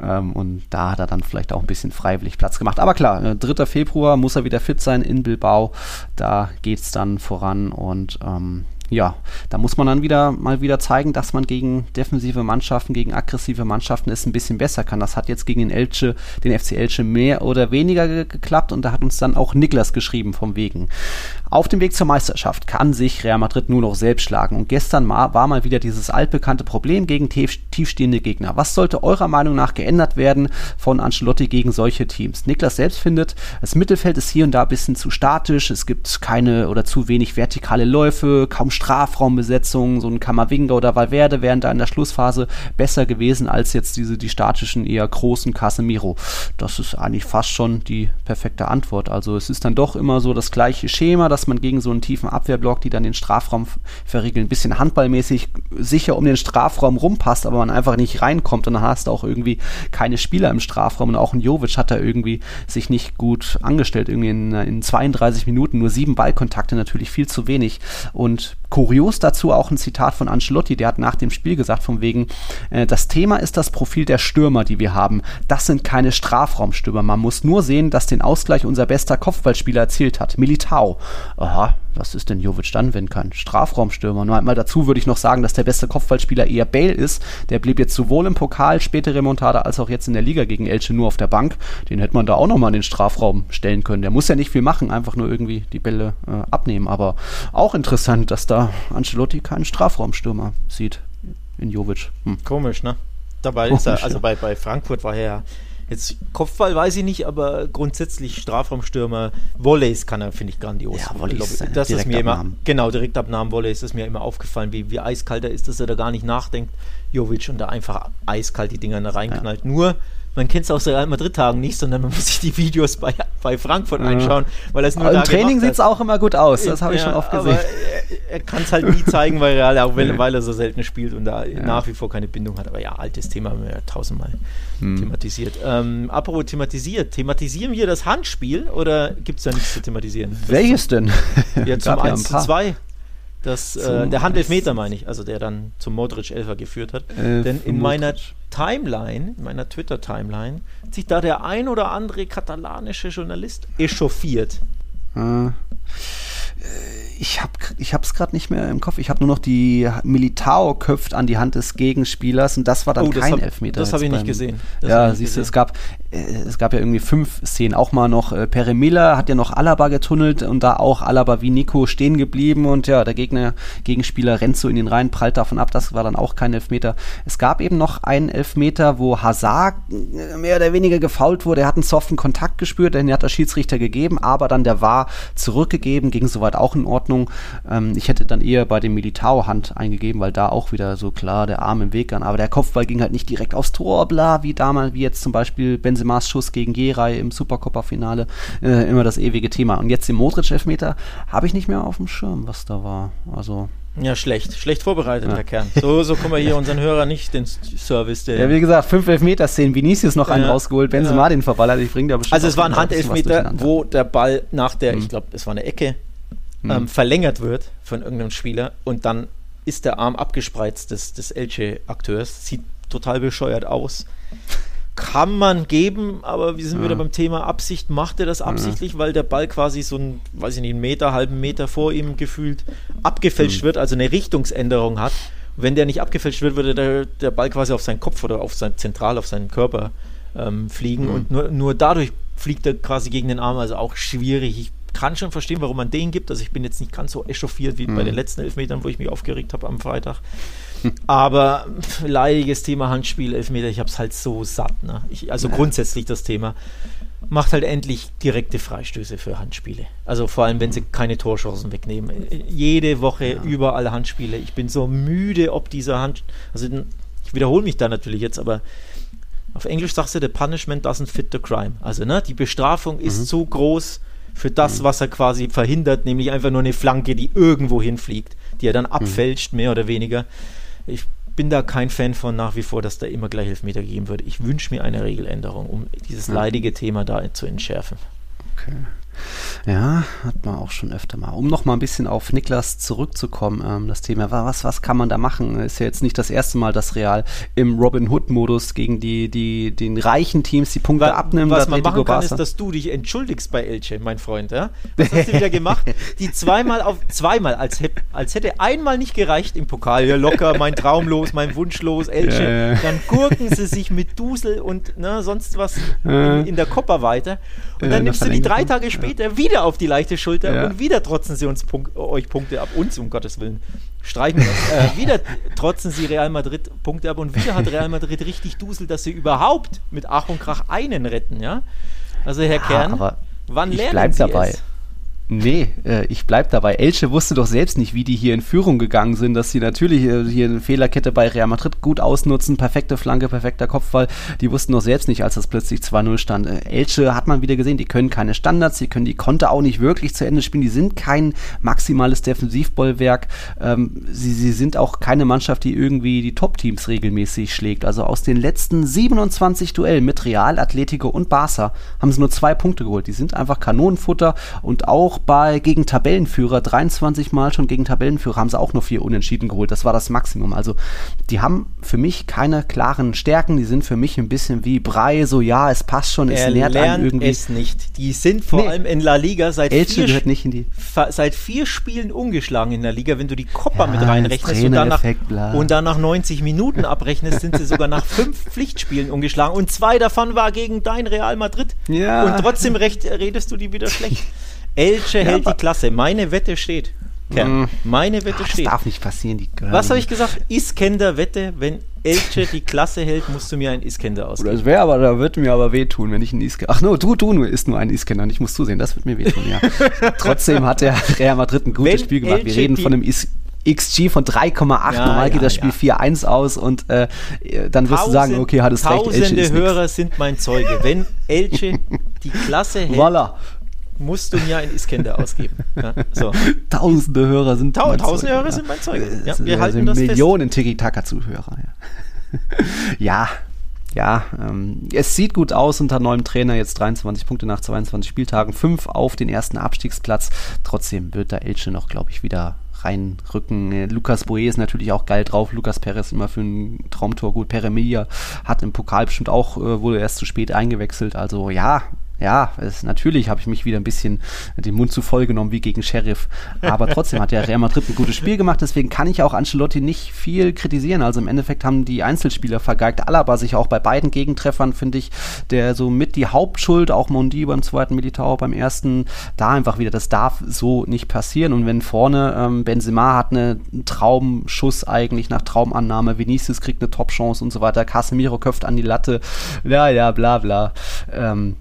Ähm, und da hat er dann vielleicht auch ein bisschen freiwillig Platz gemacht. Aber klar, äh, 3. Februar muss er wieder fit sein in Bilbao, da geht es dann voran und ähm, ja, da muss man dann wieder mal wieder zeigen, dass man gegen defensive Mannschaften, gegen aggressive Mannschaften es ein bisschen besser kann. Das hat jetzt gegen den Elche, den FC Elche mehr oder weniger ge geklappt und da hat uns dann auch Niklas geschrieben vom Wegen. Auf dem Weg zur Meisterschaft kann sich Real Madrid nur noch selbst schlagen und gestern war mal wieder dieses altbekannte Problem gegen tief, tiefstehende Gegner. Was sollte eurer Meinung nach geändert werden von Ancelotti gegen solche Teams? Niklas selbst findet, das Mittelfeld ist hier und da ein bisschen zu statisch, es gibt keine oder zu wenig vertikale Läufe, kaum Strafraumbesetzung, so ein Kamavinga oder Valverde wären da in der Schlussphase besser gewesen als jetzt diese die statischen eher großen Casemiro. Das ist eigentlich fast schon die perfekte Antwort. Also es ist dann doch immer so das gleiche Schema, dass man gegen so einen tiefen Abwehrblock, die dann den Strafraum verriegeln, ein bisschen handballmäßig sicher um den Strafraum rumpasst, aber man einfach nicht reinkommt. Und dann hast du auch irgendwie keine Spieler im Strafraum. Und auch ein Jovic hat da irgendwie sich nicht gut angestellt, irgendwie in, in 32 Minuten nur sieben Ballkontakte, natürlich viel zu wenig. Und Kurios dazu auch ein Zitat von Ancelotti, der hat nach dem Spiel gesagt, von wegen, äh, das Thema ist das Profil der Stürmer, die wir haben. Das sind keine Strafraumstürmer. Man muss nur sehen, dass den Ausgleich unser bester Kopfballspieler erzielt hat. Militao. Aha, was ist denn Jovic dann, wenn kein Strafraumstürmer? Nur einmal dazu würde ich noch sagen, dass der beste Kopfballspieler eher Bale ist. Der blieb jetzt sowohl im Pokal, späte Remontada, als auch jetzt in der Liga gegen Elche nur auf der Bank. Den hätte man da auch nochmal in den Strafraum stellen können. Der muss ja nicht viel machen, einfach nur irgendwie die Bälle äh, abnehmen. Aber auch interessant, dass da Ancelotti keinen Strafraumstürmer sieht in Jovic. Hm. Komisch, ne? Dabei Komisch, ist er, also ja. bei, bei Frankfurt war er ja Jetzt Kopfball weiß ich nicht, aber grundsätzlich Strafraumstürmer, Volleys kann er, finde ich, grandios. Ja, Volleys. Das ist mir immer, genau, Direktabnahmen, Volleys ist mir immer aufgefallen, wie, wie eiskalt er ist, dass er da gar nicht nachdenkt, Jovic, und da einfach eiskalt die Dinger reinknallt. Ja. Nur man kennt es aus Real Madrid-Tagen nicht, sondern man muss sich die Videos bei, (laughs) bei Frankfurt anschauen, weil es nur Im Training sieht es auch immer gut aus, das habe ich schon oft gesehen. er, er kann es halt nie zeigen, weil Real, auch weil, weil, er so selten spielt und da nach wie vor keine Bindung hat. Aber ja, altes Thema haben wir ja tausendmal hm. thematisiert. Ähm, apropos thematisiert, thematisieren wir das Handspiel oder gibt es da nichts zu thematisieren? Welches denn? Ja, (laughs) zum 1 zu 2. Das, äh, der Handelfmeter meine ich, also der dann zum Modric Elfer geführt hat. Äh, Denn in meiner Timeline, in meiner Twitter-Timeline, hat sich da der ein oder andere katalanische Journalist echauffiert. Äh ich habe ich es gerade nicht mehr im Kopf. Ich habe nur noch die Militao köpft an die Hand des Gegenspielers und das war dann oh, kein hab, Elfmeter. Das habe ich nicht gesehen. Das ja, siehst du, es gab äh, es gab ja irgendwie fünf Szenen. Auch mal noch äh, Pere Miller hat ja noch Alaba getunnelt und da auch Alaba wie Nico stehen geblieben und ja, der Gegner Gegenspieler rennt so in den Reihen, prallt davon ab. Das war dann auch kein Elfmeter. Es gab eben noch einen Elfmeter, wo Hazard äh, mehr oder weniger gefault wurde. Er hat einen soften Kontakt gespürt, den hat der Schiedsrichter gegeben, aber dann der war zurückgegeben, ging soweit auch in Ordnung. Ähm, ich hätte dann eher bei dem Militao Hand eingegeben, weil da auch wieder so klar der Arm im Weg kann. Aber der Kopfball ging halt nicht direkt aufs Tor, bla, wie damals, wie jetzt zum Beispiel Benzemas Schuss gegen Geray im Supercoppa-Finale. Äh, immer das ewige Thema. Und jetzt im Modric-Elfmeter habe ich nicht mehr auf dem Schirm, was da war. Also Ja, schlecht. Schlecht vorbereitet, ja. Herr Kern. So, so kommen wir hier unseren Hörer nicht den Service. Der ja, wie gesagt, 5 Elfmeter-Szenen. Vinicius noch einen ja. rausgeholt, Benzema ja. den verballert. Ich bringe da bestimmt Also es war ein Handelfmeter, wo der Ball nach der, mhm. ich glaube, es war eine Ecke, mhm. ähm, verlängert wird von irgendeinem Spieler und dann ist der Arm abgespreizt des, des Elche-Akteurs. Sieht total bescheuert aus kann man geben, aber wir sind ja. wieder beim Thema Absicht. Macht er das absichtlich, ja. weil der Ball quasi so ein, weiß ich nicht, einen Meter, halben Meter vor ihm gefühlt abgefälscht mhm. wird, also eine Richtungsänderung hat. Wenn der nicht abgefälscht wird, würde der, der Ball quasi auf seinen Kopf oder auf sein, zentral auf seinen Körper ähm, fliegen mhm. und nur, nur dadurch fliegt er quasi gegen den Arm, also auch schwierig. Ich kann schon verstehen, warum man den gibt. Also ich bin jetzt nicht ganz so echauffiert wie mhm. bei den letzten Elfmetern, wo ich mich aufgeregt habe am Freitag. Aber leidiges Thema Handspiel, Elfmeter, ich habe es halt so satt. Ne? Ich, also ja. grundsätzlich das Thema. Macht halt endlich direkte Freistöße für Handspiele. Also vor allem, wenn sie keine Torchancen wegnehmen. Jede Woche ja. überall Handspiele. Ich bin so müde, ob dieser Hand. Also ich wiederhole mich da natürlich jetzt, aber auf Englisch sagst du, the punishment doesn't fit the crime. Also ne, die Bestrafung ist mhm. zu groß für das, mhm. was er quasi verhindert, nämlich einfach nur eine Flanke, die irgendwo hinfliegt, die er dann mhm. abfälscht, mehr oder weniger. Ich bin da kein Fan von nach wie vor, dass da immer gleich Elfmeter geben wird. Ich wünsche mir eine Regeländerung, um dieses ja. leidige Thema da zu entschärfen. Okay. Ja, hat man auch schon öfter mal. Um noch mal ein bisschen auf Niklas zurückzukommen, ähm, das Thema, was, was kann man da machen? Ist ja jetzt nicht das erste Mal, dass Real im Robin Hood-Modus gegen die, die, den reichen Teams die Punkte was, abnimmt. Was man machen kann, ist, dass du dich entschuldigst bei Elche, mein Freund. Ja? Was hast du wieder gemacht? (laughs) Die zweimal auf zweimal, als, als hätte einmal nicht gereicht im Pokal. Ja, locker, mein Traumlos, mein Wunschlos, Elche. Ja, ja. Dann gurken sie sich mit Dusel und ne, sonst was in, in der Kopper weiter. Und dann nimmst du die drei Tage später wieder auf die leichte Schulter und wieder trotzen sie uns Punk euch Punkte ab. Uns, um Gottes Willen. Streichen wir das. Äh, (laughs) wieder trotzen sie Real Madrid Punkte ab und wieder hat (laughs) Real Madrid richtig Dusel, dass sie überhaupt mit Ach und Krach einen retten, ja? Also Herr Kern, wann lernen Sie dabei. es? Nee, äh, ich bleib dabei. Elche wusste doch selbst nicht, wie die hier in Führung gegangen sind, dass sie natürlich äh, hier eine Fehlerkette bei Real Madrid gut ausnutzen, perfekte Flanke, perfekter Kopfball. Die wussten doch selbst nicht, als das plötzlich 2-0 stand. Äh, Elche hat man wieder gesehen, die können keine Standards, die können die Konter auch nicht wirklich zu Ende spielen. Die sind kein maximales Defensivbollwerk. Ähm, sie, sie sind auch keine Mannschaft, die irgendwie die Top-Teams regelmäßig schlägt. Also aus den letzten 27 Duellen mit Real, Atletico und Barca haben sie nur zwei Punkte geholt. Die sind einfach Kanonenfutter und auch bei gegen Tabellenführer, 23 Mal schon gegen Tabellenführer, haben sie auch nur vier Unentschieden geholt. Das war das Maximum. Also die haben für mich keine klaren Stärken. Die sind für mich ein bisschen wie Brei, so ja, es passt schon, es er lernt, lernt irgendwie. es nicht. Die sind vor nee. allem in La Liga seit Elche vier, nicht in die seit vier Spielen ungeschlagen in der Liga. Wenn du die Kopper ja, mit reinrechnest und dann, nach, und dann nach 90 Minuten abrechnest, sind sie sogar nach fünf (laughs) Pflichtspielen ungeschlagen. Und zwei davon war gegen dein Real Madrid. Ja. Und trotzdem recht, redest du die wieder schlecht. (laughs) Elche ja, hält die Klasse. Meine Wette steht. Kern. Mm. Meine Wette Ach, steht. Das darf nicht passieren. Die Was habe ich gesagt? Iskender Wette. Wenn Elche die Klasse hält, musst du mir einen Iskender ausgeben. Das wäre aber, da würde mir aber wehtun, wenn ich einen Iskender. Ach no, du, du nur ist nur ein Iskender und ich muss zusehen. Das wird mir wehtun, ja. (laughs) Trotzdem hat der Real Madrid ein gutes wenn Spiel gemacht. Wir reden von einem Is XG von 3,8. Ja, Normal ja, geht das Spiel ja. 4-1 aus und äh, dann wirst Tausend, du sagen, okay, hat es recht. Tausende Hörer nix. sind mein Zeuge. Wenn Elche (laughs) die Klasse hält, voilà musst du mir ein Iskender ausgeben. Ja, so. (laughs) Tausende Hörer sind Tau mein Tausende Hörer sind mein Zeuge. Ja, wir halten das Millionen Tiki-Taka-Zuhörer. Ja. (laughs) ja, ja, ähm, es sieht gut aus unter neuem Trainer, jetzt 23 Punkte nach 22 Spieltagen, 5 auf den ersten Abstiegsplatz. Trotzdem wird da Elche noch, glaube ich, wieder reinrücken. Lukas Boe ist natürlich auch geil drauf. Lukas Perez immer für ein Traumtor gut. Peremilla hat im Pokal bestimmt auch, äh, wurde erst zu spät eingewechselt. Also ja, ja, es, natürlich habe ich mich wieder ein bisschen den Mund zu voll genommen wie gegen Sheriff. Aber trotzdem hat ja Real Madrid ein gutes Spiel gemacht. Deswegen kann ich auch Ancelotti nicht viel kritisieren. Also im Endeffekt haben die Einzelspieler vergeigt. Alaba sich auch bei beiden Gegentreffern, finde ich, der so mit die Hauptschuld, auch Mondi beim zweiten Militao, beim ersten, da einfach wieder, das darf so nicht passieren. Und wenn vorne ähm, Benzema hat eine, einen Traumschuss eigentlich nach Traumannahme, Vinicius kriegt eine Topchance und so weiter, Casemiro köpft an die Latte, ja, ja, bla bla. Ähm,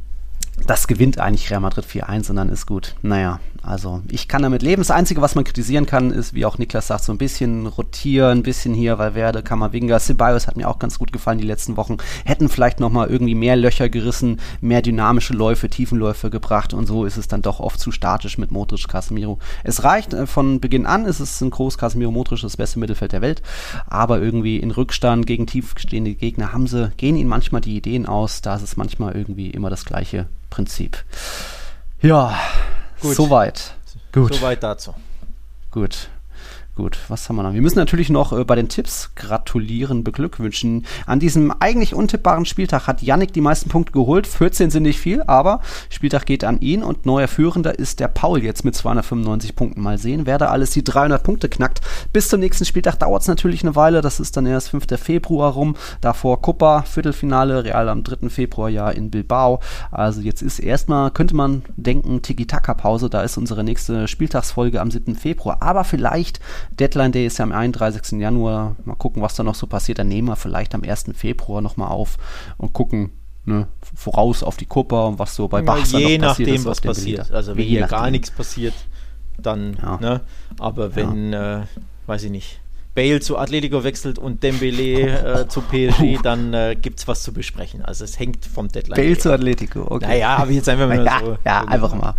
das gewinnt eigentlich Real Madrid 4-1 und dann ist gut. Naja, Also ich kann damit leben. Das Einzige, was man kritisieren kann, ist, wie auch Niklas sagt, so ein bisschen rotieren, ein bisschen hier, weil Werde, Kammerwinger, Ceballos hat mir auch ganz gut gefallen die letzten Wochen. Hätten vielleicht nochmal irgendwie mehr Löcher gerissen, mehr dynamische Läufe, Tiefenläufe gebracht und so ist es dann doch oft zu statisch mit Modric, Casemiro. Es reicht äh, von Beginn an, ist es ein groß Casemiro, Modric das beste Mittelfeld der Welt, aber irgendwie in Rückstand gegen tiefstehende Gegner haben sie, gehen ihnen manchmal die Ideen aus, da ist es manchmal irgendwie immer das gleiche Prinzip. Ja, Gut. Soweit. Gut. Soweit dazu. Gut. Gut, was haben wir noch? Wir müssen natürlich noch äh, bei den Tipps gratulieren, beglückwünschen. An diesem eigentlich untippbaren Spieltag hat Yannick die meisten Punkte geholt. 14 sind nicht viel, aber Spieltag geht an ihn und neuer Führender ist der Paul jetzt mit 295 Punkten. Mal sehen, wer da alles die 300 Punkte knackt. Bis zum nächsten Spieltag dauert es natürlich eine Weile. Das ist dann erst 5. Februar rum. Davor Copa, Viertelfinale, Real am 3. Februar ja in Bilbao. Also jetzt ist erstmal, könnte man denken, Tiki-Taka-Pause. Da ist unsere nächste Spieltagsfolge am 7. Februar. Aber vielleicht Deadline Day ist ja am 31. Januar. Mal gucken, was da noch so passiert. Dann nehmen wir vielleicht am 1. Februar nochmal auf und gucken ne, voraus auf die Copa und was so bei Barca Je noch nachdem, was passiert. Also wenn hier gar nichts passiert, dann, ja. ne? Aber wenn, ja. äh, weiß ich nicht, Bale zu Atletico wechselt und Dembele äh, (laughs) zu PSG, dann äh, gibt es was zu besprechen. Also es hängt vom Deadline. Bale zu Atletico, okay. Naja, habe ich jetzt einfach mal (laughs) ja, so. Ja, einfach mal.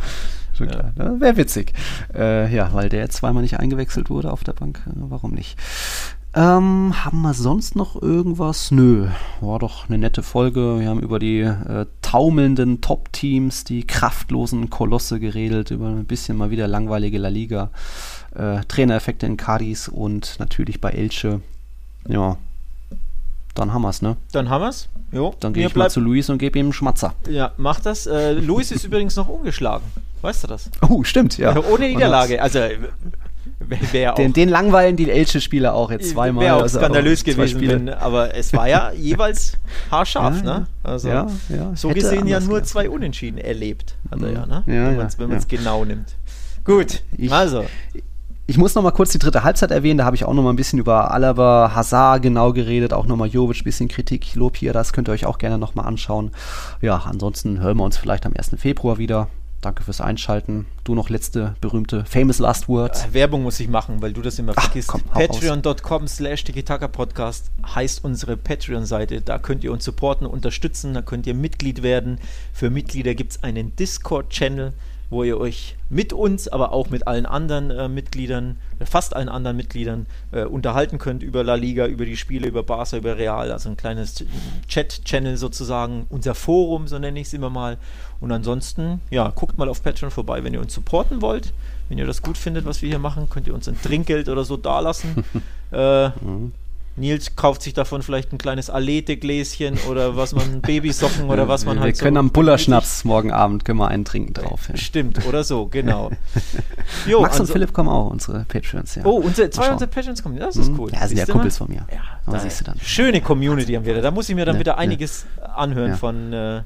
Schon klar. Ne? Wäre witzig. Äh, ja, weil der zweimal nicht eingewechselt wurde auf der Bank. Äh, warum nicht? Ähm, haben wir sonst noch irgendwas? Nö, war doch eine nette Folge. Wir haben über die äh, taumelnden Top-Teams, die kraftlosen Kolosse geredet, über ein bisschen mal wieder langweilige La Liga, äh, Trainereffekte in Cadiz und natürlich bei Elche. Ja, dann haben wir's, ne? Dann haben wir's. Jo. Dann gehe ich mal zu Luis und gebe ihm einen Schmatzer. Ja, mach das. Äh, Luis ist (laughs) übrigens noch ungeschlagen. Weißt du das? Oh, stimmt, ja. Ohne Niederlage. Also Wär den, den langweilen die Elche-Spieler auch jetzt zweimal. Wäre auch also skandalös auch gewesen, wenn, aber es war ja (laughs) jeweils haarscharf, ja, ne? Also ja, ja. so gesehen ja nur gehabt. zwei Unentschieden erlebt, hat er ja, ne? Ja, wenn man es genau nimmt. Gut, ich, also. Ich muss noch mal kurz die dritte Halbzeit erwähnen. Da habe ich auch noch mal ein bisschen über Alaba, Hazard genau geredet, auch noch mal Jovic, bisschen Kritik, Lob hier. Das könnt ihr euch auch gerne noch mal anschauen. Ja, ansonsten hören wir uns vielleicht am 1. Februar wieder. Danke fürs Einschalten. Du noch letzte berühmte famous last words. Äh, Werbung muss ich machen, weil du das immer vergisst. Patreon.com slash Podcast heißt unsere Patreon-Seite. Da könnt ihr uns supporten, unterstützen, da könnt ihr Mitglied werden. Für Mitglieder gibt es einen Discord-Channel wo ihr euch mit uns, aber auch mit allen anderen äh, Mitgliedern, äh, fast allen anderen Mitgliedern, äh, unterhalten könnt über La Liga, über die Spiele, über Barca, über Real. Also ein kleines Chat-Channel sozusagen, unser Forum, so nenne ich es immer mal. Und ansonsten, ja, guckt mal auf Patreon vorbei, wenn ihr uns supporten wollt. Wenn ihr das gut findet, was wir hier machen, könnt ihr uns ein Trinkgeld oder so dalassen. (laughs) äh, mhm. Nils kauft sich davon vielleicht ein kleines Alete-Gläschen oder was man, (laughs) Babysocken oder was man wir halt Wir können so am Bullerschnaps morgen Abend können wir einen trinken drauf. Ja. Stimmt, oder so, genau. (laughs) jo, Max und Philipp kommen auch, unsere Patrons, ja. Oh, unsere, zwei unserer Patrons kommen, das ist mhm. cool. Ja, sind ja Kumpels von mir. Ja, da siehst du dann. Schöne Community haben wir da. Da muss ich mir dann ja, wieder einiges anhören von, äh,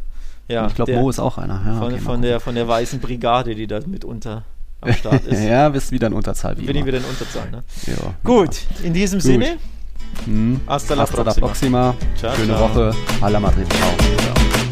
ja. Ich glaube, Mo ist auch einer. Ja, von, okay, von der, von der weißen Brigade, die da mitunter am Start (laughs) ist. ja, bist wieder in Unterzahl. Wie Bin ich wieder in Unterzahl, ne? Ja. Gut, in diesem Gut. Sinne. Hm. Hasta la Hasta próxima. La próxima. Ciao, Schöne ciao. Woche. Alla Madrid. Ciao.